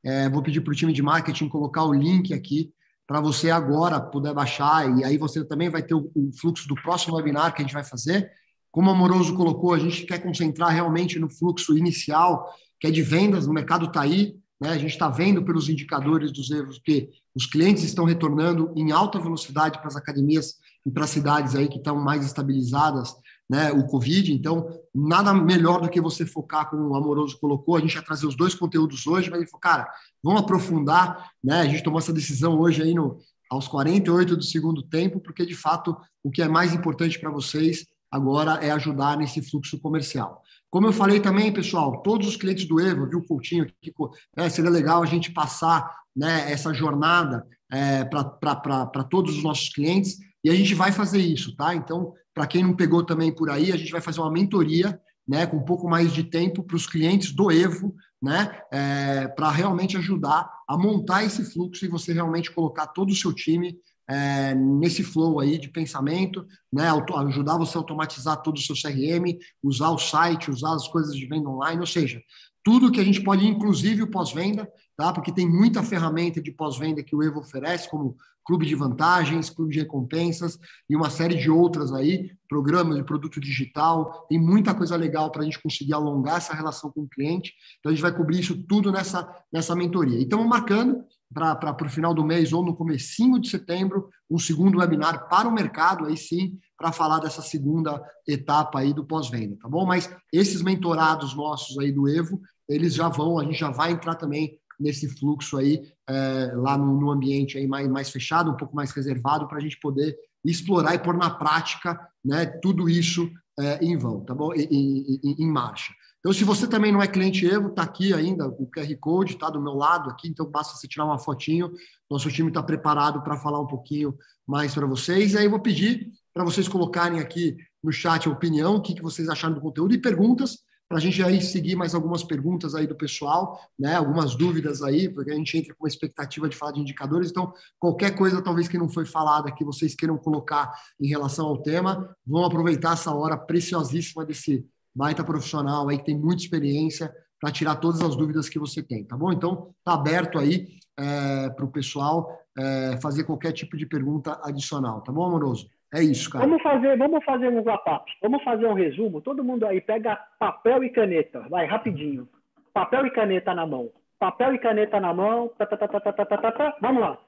A: É, vou pedir para o time de marketing colocar o link aqui para você agora poder baixar e aí você também vai ter o, o, fluxo do próximo webinar que a gente vai fazer. Como o Amoroso colocou, a gente quer concentrar realmente no fluxo inicial, que é de vendas, o mercado está aí, né? A gente está vendo pelos indicadores dos erros que os clientes estão retornando em alta velocidade para as academias e para as cidades aí que estão mais estabilizadas, né, o Covid. Então, nada melhor do que você focar, como o Amoroso colocou. A gente vai trazer os dois conteúdos hoje, mas ele falou, cara, vamos aprofundar, né? A gente tomou essa decisão hoje aí no, aos 48 do segundo tempo, porque de fato o que é mais importante para vocês agora é ajudar nesse fluxo comercial. Como eu falei também, pessoal, todos os clientes do Evo, viu, Coutinho, que, é, seria legal a gente passar né, essa jornada é, para todos os nossos clientes e a gente vai fazer isso, tá? Então, para quem não pegou também por aí, a gente vai fazer uma mentoria, né, com um pouco mais de tempo para os clientes do Evo, né, é, para realmente ajudar a montar esse fluxo e você realmente colocar todo o seu time é, nesse flow aí de pensamento, né, ajudar você a automatizar todo o seu CRM, usar o site, usar as coisas de venda online, ou seja, tudo que a gente pode, inclusive o pós-venda, tá? Porque tem muita ferramenta de pós-venda que o Evo oferece, como clube de vantagens, clube de recompensas e uma série de outras aí, programas de produto digital. Tem muita coisa legal para a gente conseguir alongar essa relação com o cliente. Então a gente vai cobrir isso tudo nessa, nessa mentoria. E estamos marcando para o final do mês ou no comecinho de setembro um segundo webinar para o mercado, aí sim, para falar dessa segunda etapa aí do pós-venda, tá bom? Mas esses mentorados nossos aí do Evo, eles já vão, a gente já vai entrar também nesse fluxo aí, é, lá no, no, ambiente aí mais, mais fechado, um pouco mais reservado, para a gente poder explorar e pôr na prática né, tudo isso é, em vão, tá bom? Em, marcha. Então, se você também não é cliente Evo, está aqui ainda, o QR Code está do meu lado aqui, então basta você tirar uma fotinho. Nosso time está preparado para falar um pouquinho mais para vocês. E aí eu vou pedir para vocês colocarem aqui no chat a opinião, o que, que vocês acharam do conteúdo e perguntas para a gente aí seguir mais algumas perguntas aí do pessoal, né? Algumas dúvidas aí, porque a gente entra com uma expectativa de falar de indicadores. Então, qualquer coisa talvez que não foi falada que vocês queiram colocar em relação ao tema, vão aproveitar essa hora preciosíssima desse baita profissional aí que tem muita experiência para tirar todas as dúvidas que você tem, tá bom? Então, tá aberto aí é, para o pessoal é, fazer qualquer tipo de pergunta adicional, tá bom, amoroso? É isso, cara.
B: Vamos fazer, vamos fazer um wrap-up. Vamos fazer um resumo. Todo mundo aí pega papel e caneta. Vai, rapidinho. Papel e caneta na mão. Papel e caneta na mão. Tá, tá, tá, vamos lá.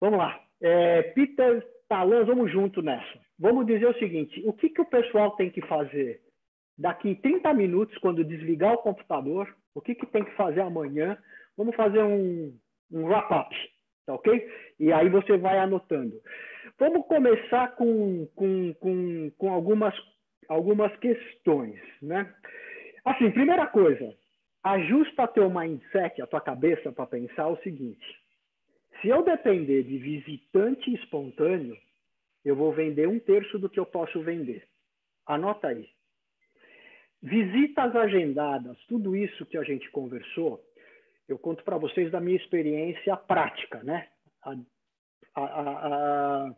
B: Vamos lá. É, Peter Talan, vamos junto nessa. Vamos dizer o seguinte: o que, que o pessoal tem que fazer daqui 30 minutos, quando desligar o computador? O que, que tem que fazer amanhã? Vamos fazer um, um wrap-up, tá ok? E aí você vai anotando. Vamos começar com, com, com, com algumas, algumas questões, né? Assim, primeira coisa, ajusta teu mindset, a tua cabeça para pensar o seguinte: se eu depender de visitante espontâneo, eu vou vender um terço do que eu posso vender. Anota aí. Visitas agendadas, tudo isso que a gente conversou, eu conto para vocês da minha experiência prática, né? A, a, a,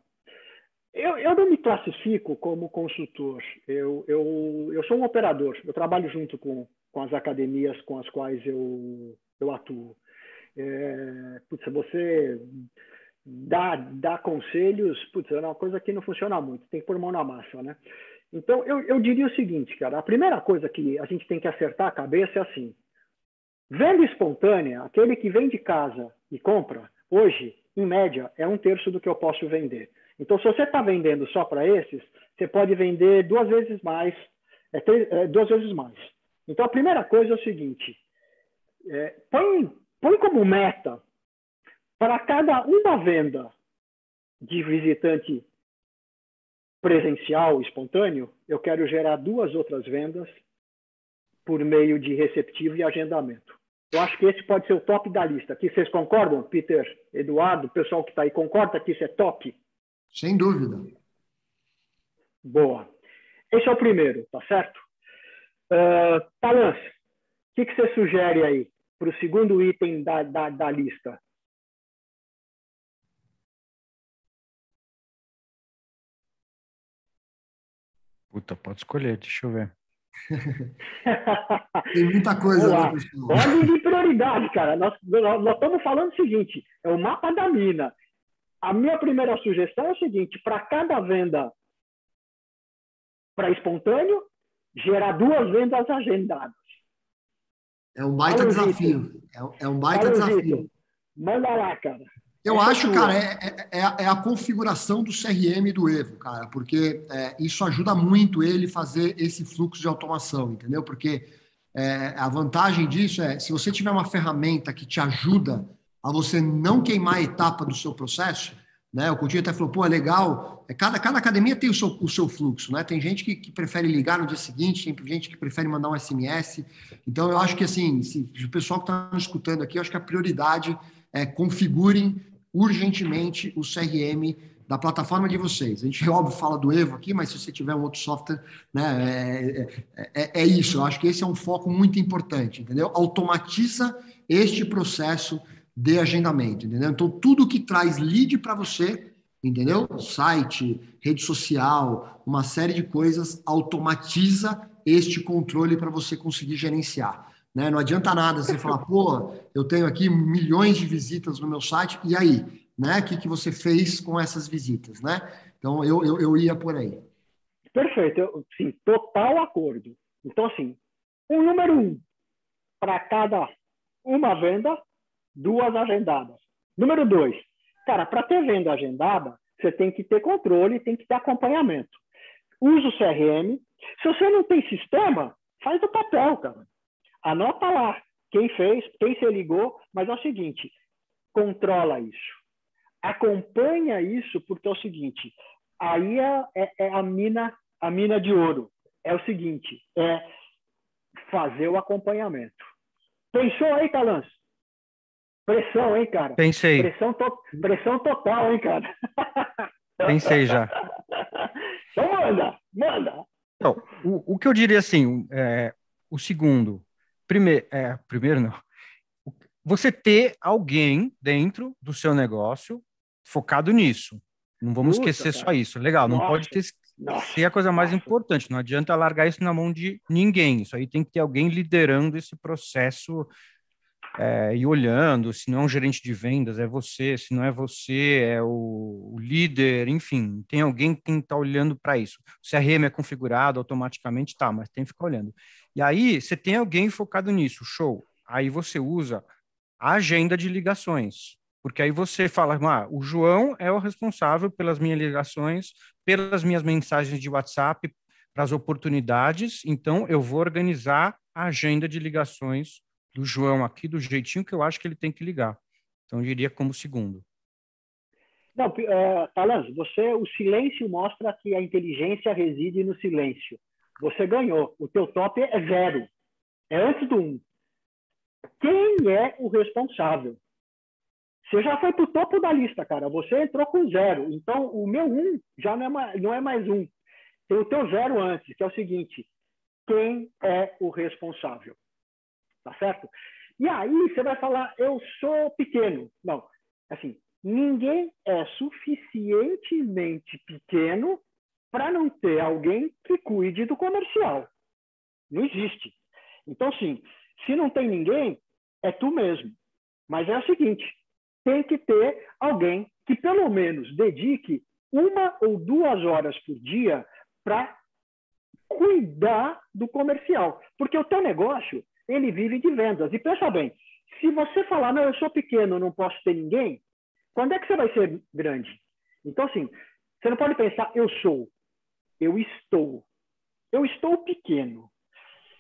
B: eu, eu não me classifico como consultor. Eu, eu, eu sou um operador. Eu trabalho junto com, com as academias com as quais eu, eu atuo. É, putz, você dá, dá conselhos, putz, é uma coisa que não funciona muito. Tem que pôr mão na massa, né? Então, eu, eu diria o seguinte, cara. A primeira coisa que a gente tem que acertar a cabeça é assim. Venda espontânea, aquele que vem de casa e compra, hoje, em média, é um terço do que eu posso vender. Então, se você está vendendo só para esses, você pode vender duas vezes mais, é, três, é, duas vezes mais. Então, a primeira coisa é o seguinte: é, põe, põe como meta para cada uma venda de visitante presencial, espontâneo, eu quero gerar duas outras vendas por meio de receptivo e agendamento. Eu acho que esse pode ser o top da lista. Aqui vocês concordam, Peter, Eduardo, o pessoal que está aí concorda que isso é top?
A: Sem dúvida.
B: Boa. Esse é o primeiro, tá certo? Uh, o que, que, você sugere aí para o segundo item da, da, da lista?
D: Puta, pode escolher, deixa eu ver.
A: Tem muita coisa,
B: né, Ordem de prioridade, cara. Nós, nós, nós, estamos falando o seguinte: é o mapa da mina a minha primeira sugestão é o seguinte: para cada venda para espontâneo, gerar duas vendas agendadas.
A: É um baita desafio. É, é, um baita desafio.
B: Manda lá, cara.
A: Eu Essa acho, é cara, é, é, é, a configuração do CRM do Evo, cara, porque é, isso ajuda muito ele fazer esse fluxo de automação, entendeu? Porque é, a vantagem disso é, se você tiver uma ferramenta que te ajuda a você não queimar a etapa do seu processo, né? O Coutinho até falou, pô, é legal. É, cada, cada academia tem o seu, o seu fluxo, né? Tem gente que, que prefere ligar no dia seguinte, tem gente que prefere mandar um SMS. Então, eu acho que, assim, se, se o pessoal que está escutando aqui, eu acho que a prioridade é configurem urgentemente o CRM da plataforma de vocês. A gente, óbvio, fala do Evo aqui, mas se você tiver um outro software, né, é, é, é, é isso. Eu acho que esse é um foco muito importante, entendeu? Automatiza este processo de agendamento, entendeu? Então, tudo que traz lead para você, entendeu? Site, rede social, uma série de coisas automatiza este controle para você conseguir gerenciar. Né? Não adianta nada você falar, pô, eu tenho aqui milhões de visitas no meu site, e aí? Né? O que, que você fez com essas visitas, né? Então, eu, eu, eu ia por aí.
B: Perfeito, eu, sim, total acordo. Então, assim, o número um, para cada uma venda, duas agendadas. Número dois, Cara, para ter venda agendada, você tem que ter controle, tem que ter acompanhamento. Usa o CRM. Se você não tem sistema, faz do papel, cara. Anota lá quem fez, quem se ligou, mas é o seguinte, controla isso. Acompanha isso, porque é o seguinte, aí é, é, é a mina a mina de ouro. É o seguinte, é fazer o acompanhamento. Pensou aí, Calans? Pressão, hein, cara?
D: Pensei.
B: Pressão, to... Pressão total, hein, cara?
D: Pensei já.
B: Então manda, manda.
D: Então, o, o que eu diria assim, é, o segundo, primeiro, é, primeiro não, você ter alguém dentro do seu negócio focado nisso. Não vamos Puta, esquecer cara. só isso. Legal, não Nossa. pode ter ser a coisa mais nossa. importante. Não adianta largar isso na mão de ninguém. Isso aí tem que ter alguém liderando esse processo é, e olhando. Se não é um gerente de vendas, é você. Se não é você, é o, o líder. Enfim, tem alguém que está olhando para isso. O CRM é configurado automaticamente, tá, mas tem que ficar olhando. E aí, você tem alguém focado nisso, show. Aí você usa a agenda de ligações. Porque aí você fala, ah, o João é o responsável pelas minhas ligações, pelas minhas mensagens de WhatsApp, para as oportunidades, então eu vou organizar a agenda de ligações do João aqui do jeitinho que eu acho que ele tem que ligar. Então eu diria como segundo.
B: Não, uh, Talan, você, o silêncio mostra que a inteligência reside no silêncio. Você ganhou. O teu top é zero. É antes do um. Quem é o responsável? Você já foi para o topo da lista, cara. Você entrou com zero. Então, o meu um já não é mais, não é mais um. Tem o teu zero antes, que é o seguinte: quem é o responsável? Tá certo? E aí você vai falar, eu sou pequeno. Não, assim, ninguém é suficientemente pequeno para não ter alguém que cuide do comercial. Não existe. Então, sim, se não tem ninguém, é tu mesmo. Mas é o seguinte, tem que ter alguém que pelo menos dedique uma ou duas horas por dia para cuidar do comercial, porque o teu negócio ele vive de vendas. E pensa bem, se você falar não, eu sou pequeno, não posso ter ninguém, quando é que você vai ser grande? Então assim, você não pode pensar eu sou, eu estou, eu estou pequeno.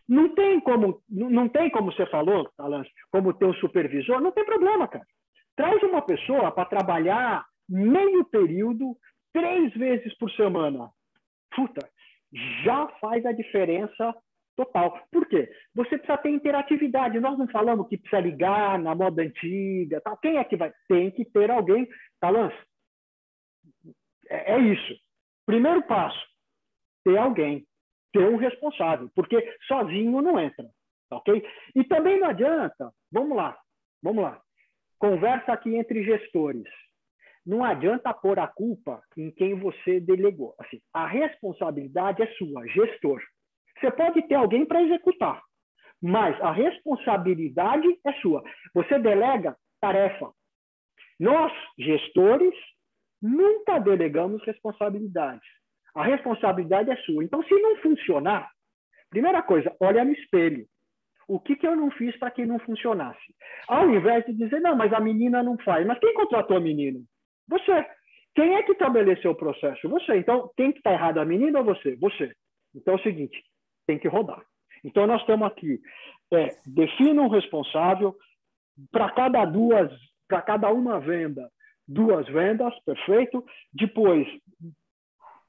B: Não tem como, não tem como você falou, Alan, como ter um supervisor, não tem problema, cara. Traz uma pessoa para trabalhar meio período, três vezes por semana. Puta, já faz a diferença total. Por quê? Você precisa ter interatividade. Nós não falamos que precisa ligar na moda antiga. Tal. Quem é que vai? Tem que ter alguém. Talans, é, é isso. Primeiro passo, ter alguém, ter um responsável, porque sozinho não entra, ok? E também não adianta, vamos lá, vamos lá. Conversa aqui entre gestores. Não adianta pôr a culpa em quem você delegou. Assim, a responsabilidade é sua, gestor. Você pode ter alguém para executar, mas a responsabilidade é sua. Você delega tarefa. Nós, gestores, nunca delegamos responsabilidades. A responsabilidade é sua. Então, se não funcionar, primeira coisa, olha no espelho. O que, que eu não fiz para que não funcionasse? Ao invés de dizer, não, mas a menina não faz. Mas quem contratou a menina? Você. Quem é que estabeleceu o processo? Você. Então, quem que está errado, a menina ou você? Você. Então é o seguinte, tem que rodar. Então, nós estamos aqui. É, defina um responsável para cada duas, para cada uma venda, duas vendas, perfeito. Depois,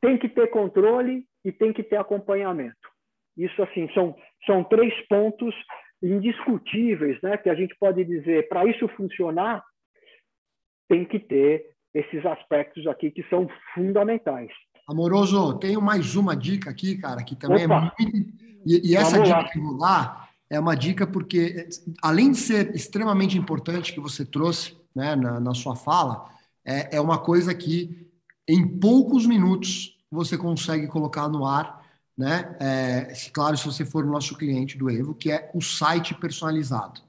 B: tem que ter controle e tem que ter acompanhamento. Isso, assim, são, são três pontos indiscutíveis, né? Que a gente pode dizer, para isso funcionar, tem que ter esses aspectos aqui que são fundamentais.
A: Amoroso, tenho mais uma dica aqui, cara, que também é Opa. é muito. E, e essa Vamos dica lá. que eu vou dar é uma dica porque, além de ser extremamente importante que você trouxe né, na, na sua fala, é, é uma coisa que em poucos minutos você consegue colocar no ar né? É, claro, se você for o nosso cliente do Evo, que é o site personalizado.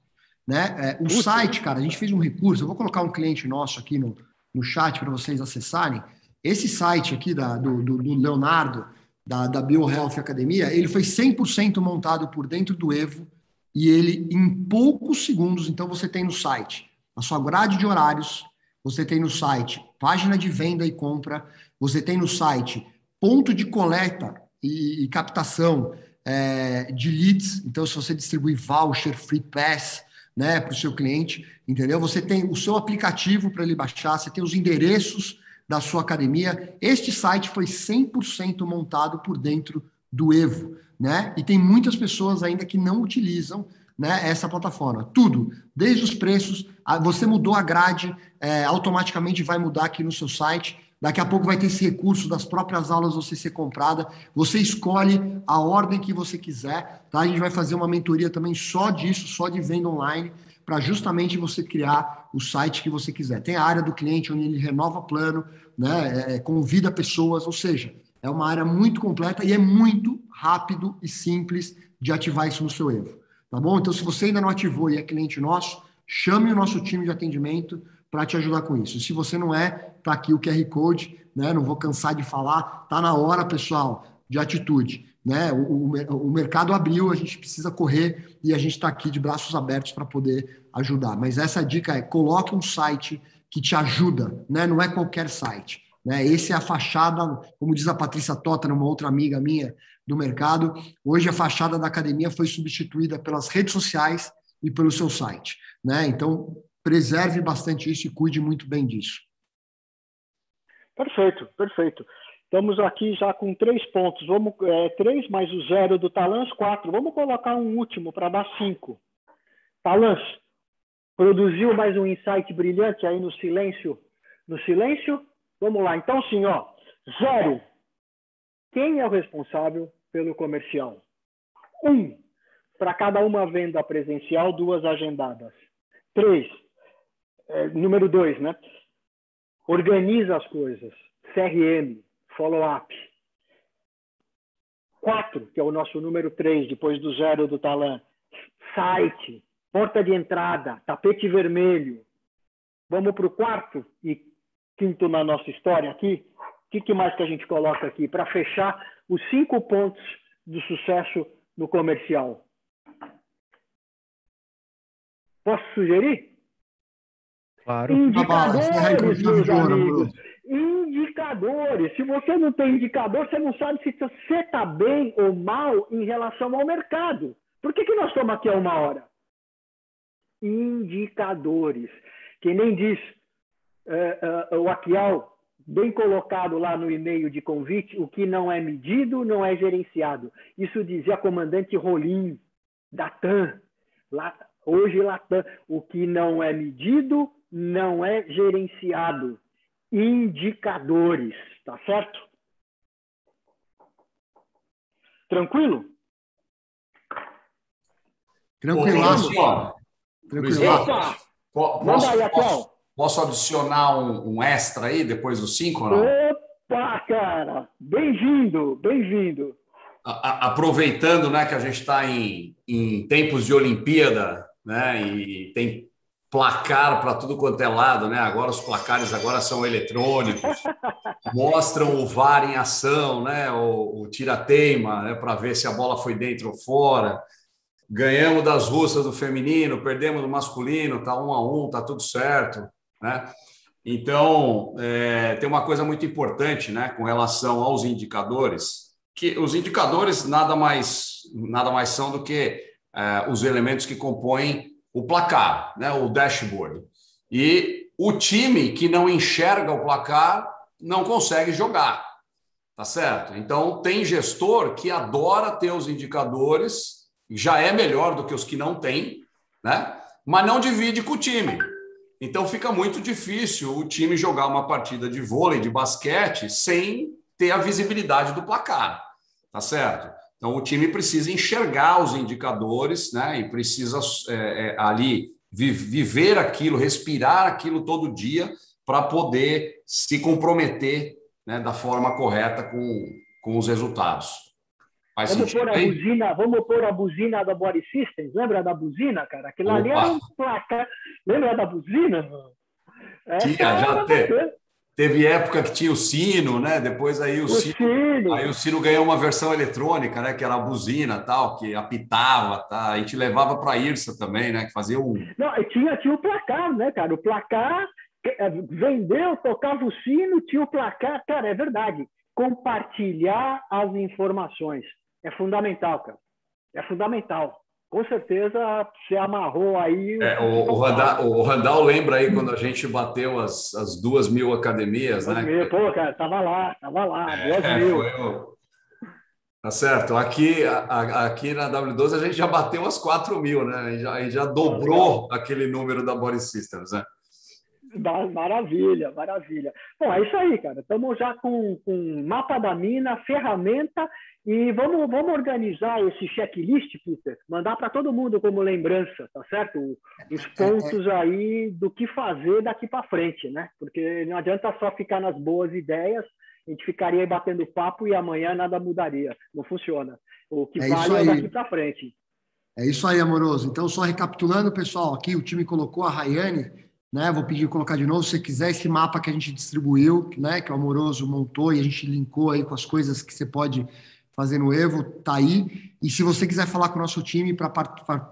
A: Né? É, o site, cara, a gente fez um recurso, eu vou colocar um cliente nosso aqui no, no chat para vocês acessarem. Esse site aqui da, do, do, do Leonardo, da, da BioHealth Academia, ele foi 100% montado por dentro do Evo e ele, em poucos segundos, então você tem no site a sua grade de horários, você tem no site página de venda e compra, você tem no site ponto de coleta e, e captação é, de leads. Então, se você distribuir voucher, free pass, né, para o seu cliente, entendeu? Você tem o seu aplicativo para ele baixar, você tem os endereços da sua academia. Este site foi 100% montado por dentro do Evo, né? E tem muitas pessoas ainda que não utilizam né, essa plataforma. Tudo, desde os preços, você mudou a grade, é, automaticamente vai mudar aqui no seu site. Daqui a pouco vai ter esse recurso das próprias aulas você ser comprada. Você escolhe a ordem que você quiser. Tá? A gente vai fazer uma mentoria também só disso, só de venda online, para justamente você criar o site que você quiser. Tem a área do cliente onde ele renova plano, né? É, é convida pessoas, ou seja, é uma área muito completa e é muito rápido e simples de ativar isso no seu Evo. Tá bom? Então, se você ainda não ativou e é cliente nosso, chame o nosso time de atendimento para te ajudar com isso. Se você não é, tá aqui o QR Code, né? Não vou cansar de falar, tá na hora, pessoal, de atitude. Né? O, o, o mercado abriu, a gente precisa correr e a gente está aqui de braços abertos para poder ajudar. Mas essa dica é: coloque um site que te ajuda, né? não é qualquer site. Né? Esse é a fachada, como diz a Patrícia Tota, uma outra amiga minha do mercado. Hoje a fachada da academia foi substituída pelas redes sociais e pelo seu site. Né? Então, preserve bastante isso e cuide muito bem disso.
B: Perfeito, perfeito. Estamos aqui já com três pontos. Vamos é, três mais o zero do Talans, quatro. Vamos colocar um último para dar cinco. Talans, produziu mais um insight brilhante aí no silêncio. No silêncio? Vamos lá. Então, sim, ó. Zero. Quem é o responsável pelo comercial? Um. Para cada uma venda presencial, duas agendadas. Três. É, número dois, né? Organiza as coisas. CRM, follow-up. Quatro, que é o nosso número três, depois do zero do Talan. Site, porta de entrada, tapete vermelho. Vamos para o quarto e quinto na nossa história aqui. O que, que mais que a gente coloca aqui para fechar os cinco pontos do sucesso no comercial? Posso sugerir?
D: Claro.
B: Indicadores, meus amigos. Indicadores. Se você não tem indicador, você não sabe se você está bem ou mal em relação ao mercado. Por que, que nós estamos aqui há uma hora? Indicadores. Que nem diz uh, uh, o Aquial, bem colocado lá no e-mail de convite, o que não é medido não é gerenciado. Isso dizia a comandante Rolim, da TAM. Lá, hoje, Latam, o que não é medido não é gerenciado. Indicadores, tá certo? Tranquilo?
A: Tranquilaço.
C: Tranquilaço. Posso, posso, posso adicionar um, um, extra aí depois dos cinco? Não?
B: Opa, cara! Bem-vindo, bem-vindo.
C: Aproveitando né, que a gente está em, em tempos de Olimpíada, né, e tem placar para tudo quanto é lado, né? Agora os placares agora são eletrônicos, mostram o VAR em ação, né? O, o tira-teima, né? Para ver se a bola foi dentro ou fora. Ganhamos das russas do feminino, perdemos do masculino, tá um a um, tá tudo certo, né? Então é, tem uma coisa muito importante, né? Com relação aos indicadores, que os indicadores nada mais nada mais são do que é, os elementos que compõem o placar, né, o dashboard. E o time que não enxerga o placar não consegue jogar. Tá certo? Então, tem gestor que adora ter os indicadores, já é melhor do que os que não têm, né? Mas não divide com o time. Então, fica muito difícil o time jogar uma partida de vôlei, de basquete, sem ter a visibilidade do placar. Tá certo? Então, o time precisa enxergar os indicadores né, e precisa é, é, ali viver aquilo, respirar aquilo todo dia para poder se comprometer né, da forma correta com, com os resultados.
B: Faz vamos pôr, a buzina, vamos pôr a buzina da Body Systems. Lembra da buzina, cara? Aquilo Opa. ali era um placar. Lembra da buzina?
C: Tinha, já teve. Teve época que tinha o sino, né? Depois aí o, o sino, sino, aí o sino ganhou uma versão eletrônica, né? Que era a buzina, tal, que apitava, tá? A gente levava para a Irsa também, né? Que fazia um.
B: Não, tinha tinha o placar, né, cara? O placar é, vendeu, tocava o sino, tinha o placar. Cara, é verdade. Compartilhar as informações é fundamental, cara. É fundamental. Com certeza você amarrou aí.
C: É, o, o, Randall, o, Randall, lembra aí quando a gente bateu as, as duas mil academias,
B: duas
C: né?
B: Mil, pô, cara, tava lá, tava lá, é, duas mil. Foi,
C: Tá certo. Aqui, a, aqui na W12 a gente já bateu as 4 mil, né? A gente já, a gente já dobrou aquele número da Body Systems, né?
B: Maravilha, maravilha. Bom, é isso aí, cara. Estamos já com, com mapa da mina, ferramenta e vamos, vamos organizar esse checklist, Peter, mandar para todo mundo como lembrança, tá certo? Os pontos aí do que fazer daqui para frente, né? Porque não adianta só ficar nas boas ideias, a gente ficaria aí batendo papo e amanhã nada mudaria. Não funciona. O que é vale é daqui para frente.
A: É isso aí, amoroso. Então, só recapitulando, pessoal, aqui o time colocou a Rayane, né? Vou pedir colocar de novo, se você quiser esse mapa que a gente distribuiu, né? Que o amoroso montou e a gente linkou aí com as coisas que você pode fazer no Evo, tá aí. E se você quiser falar com o nosso time para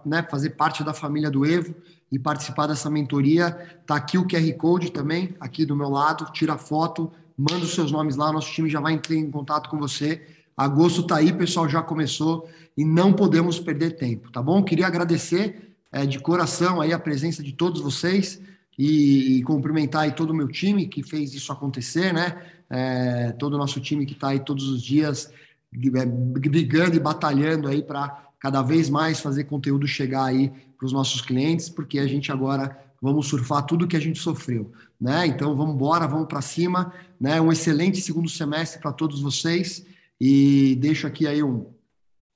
A: né, fazer parte da família do Evo e participar dessa mentoria, tá aqui o QR Code também, aqui do meu lado, tira foto, manda os seus nomes lá, nosso time já vai entrar em contato com você. Agosto está aí, pessoal, já começou e não podemos perder tempo, tá bom? Queria agradecer é, de coração aí a presença de todos vocês e, e, cumprimentar aí todo o meu time que fez isso acontecer, né? É, todo o nosso time que está aí todos os dias é, brigando e batalhando aí para cada vez mais fazer conteúdo chegar aí para os nossos clientes, porque a gente agora vamos surfar tudo que a gente sofreu, né? Então vamos embora, vamos para cima, né? Um excelente segundo semestre para todos vocês e deixo aqui aí um,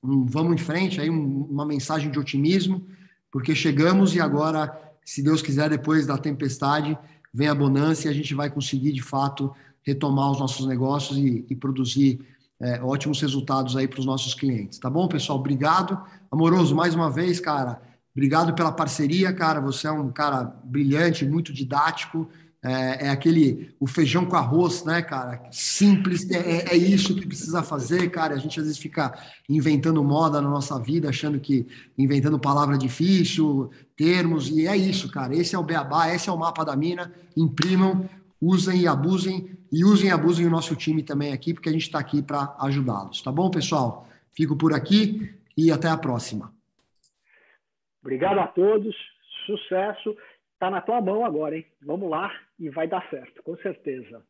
A: um vamos em frente aí um, uma mensagem de otimismo, porque chegamos e agora, se Deus quiser, depois da tempestade vem a bonança e a gente vai conseguir de fato retomar os nossos negócios e, e produzir é, ótimos resultados aí para os nossos clientes. Tá bom, pessoal? Obrigado. Amoroso, mais uma vez, cara Obrigado pela parceria, cara. Você é um cara brilhante, muito didático. É, é aquele o feijão com arroz, né, cara? Simples, é, é, isso que precisa fazer, cara. A gente às vezes fica inventando moda na nossa vida, achando que inventando palavra difícil, termos, e é isso, cara. Esse é o beabá, esse é o mapa da mina. Imprimam, usem e abusem, e usem e abusem o nosso time também aqui, porque a gente está aqui para ajudá-los, tá bom, pessoal? Fico por aqui e até a próxima.
B: Obrigado a todos, sucesso. Está na tua mão agora, hein? Vamos lá e vai dar certo, com certeza.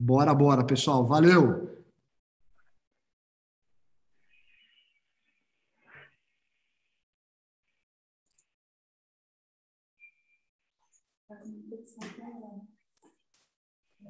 A: Bora, bora, pessoal. Valeu!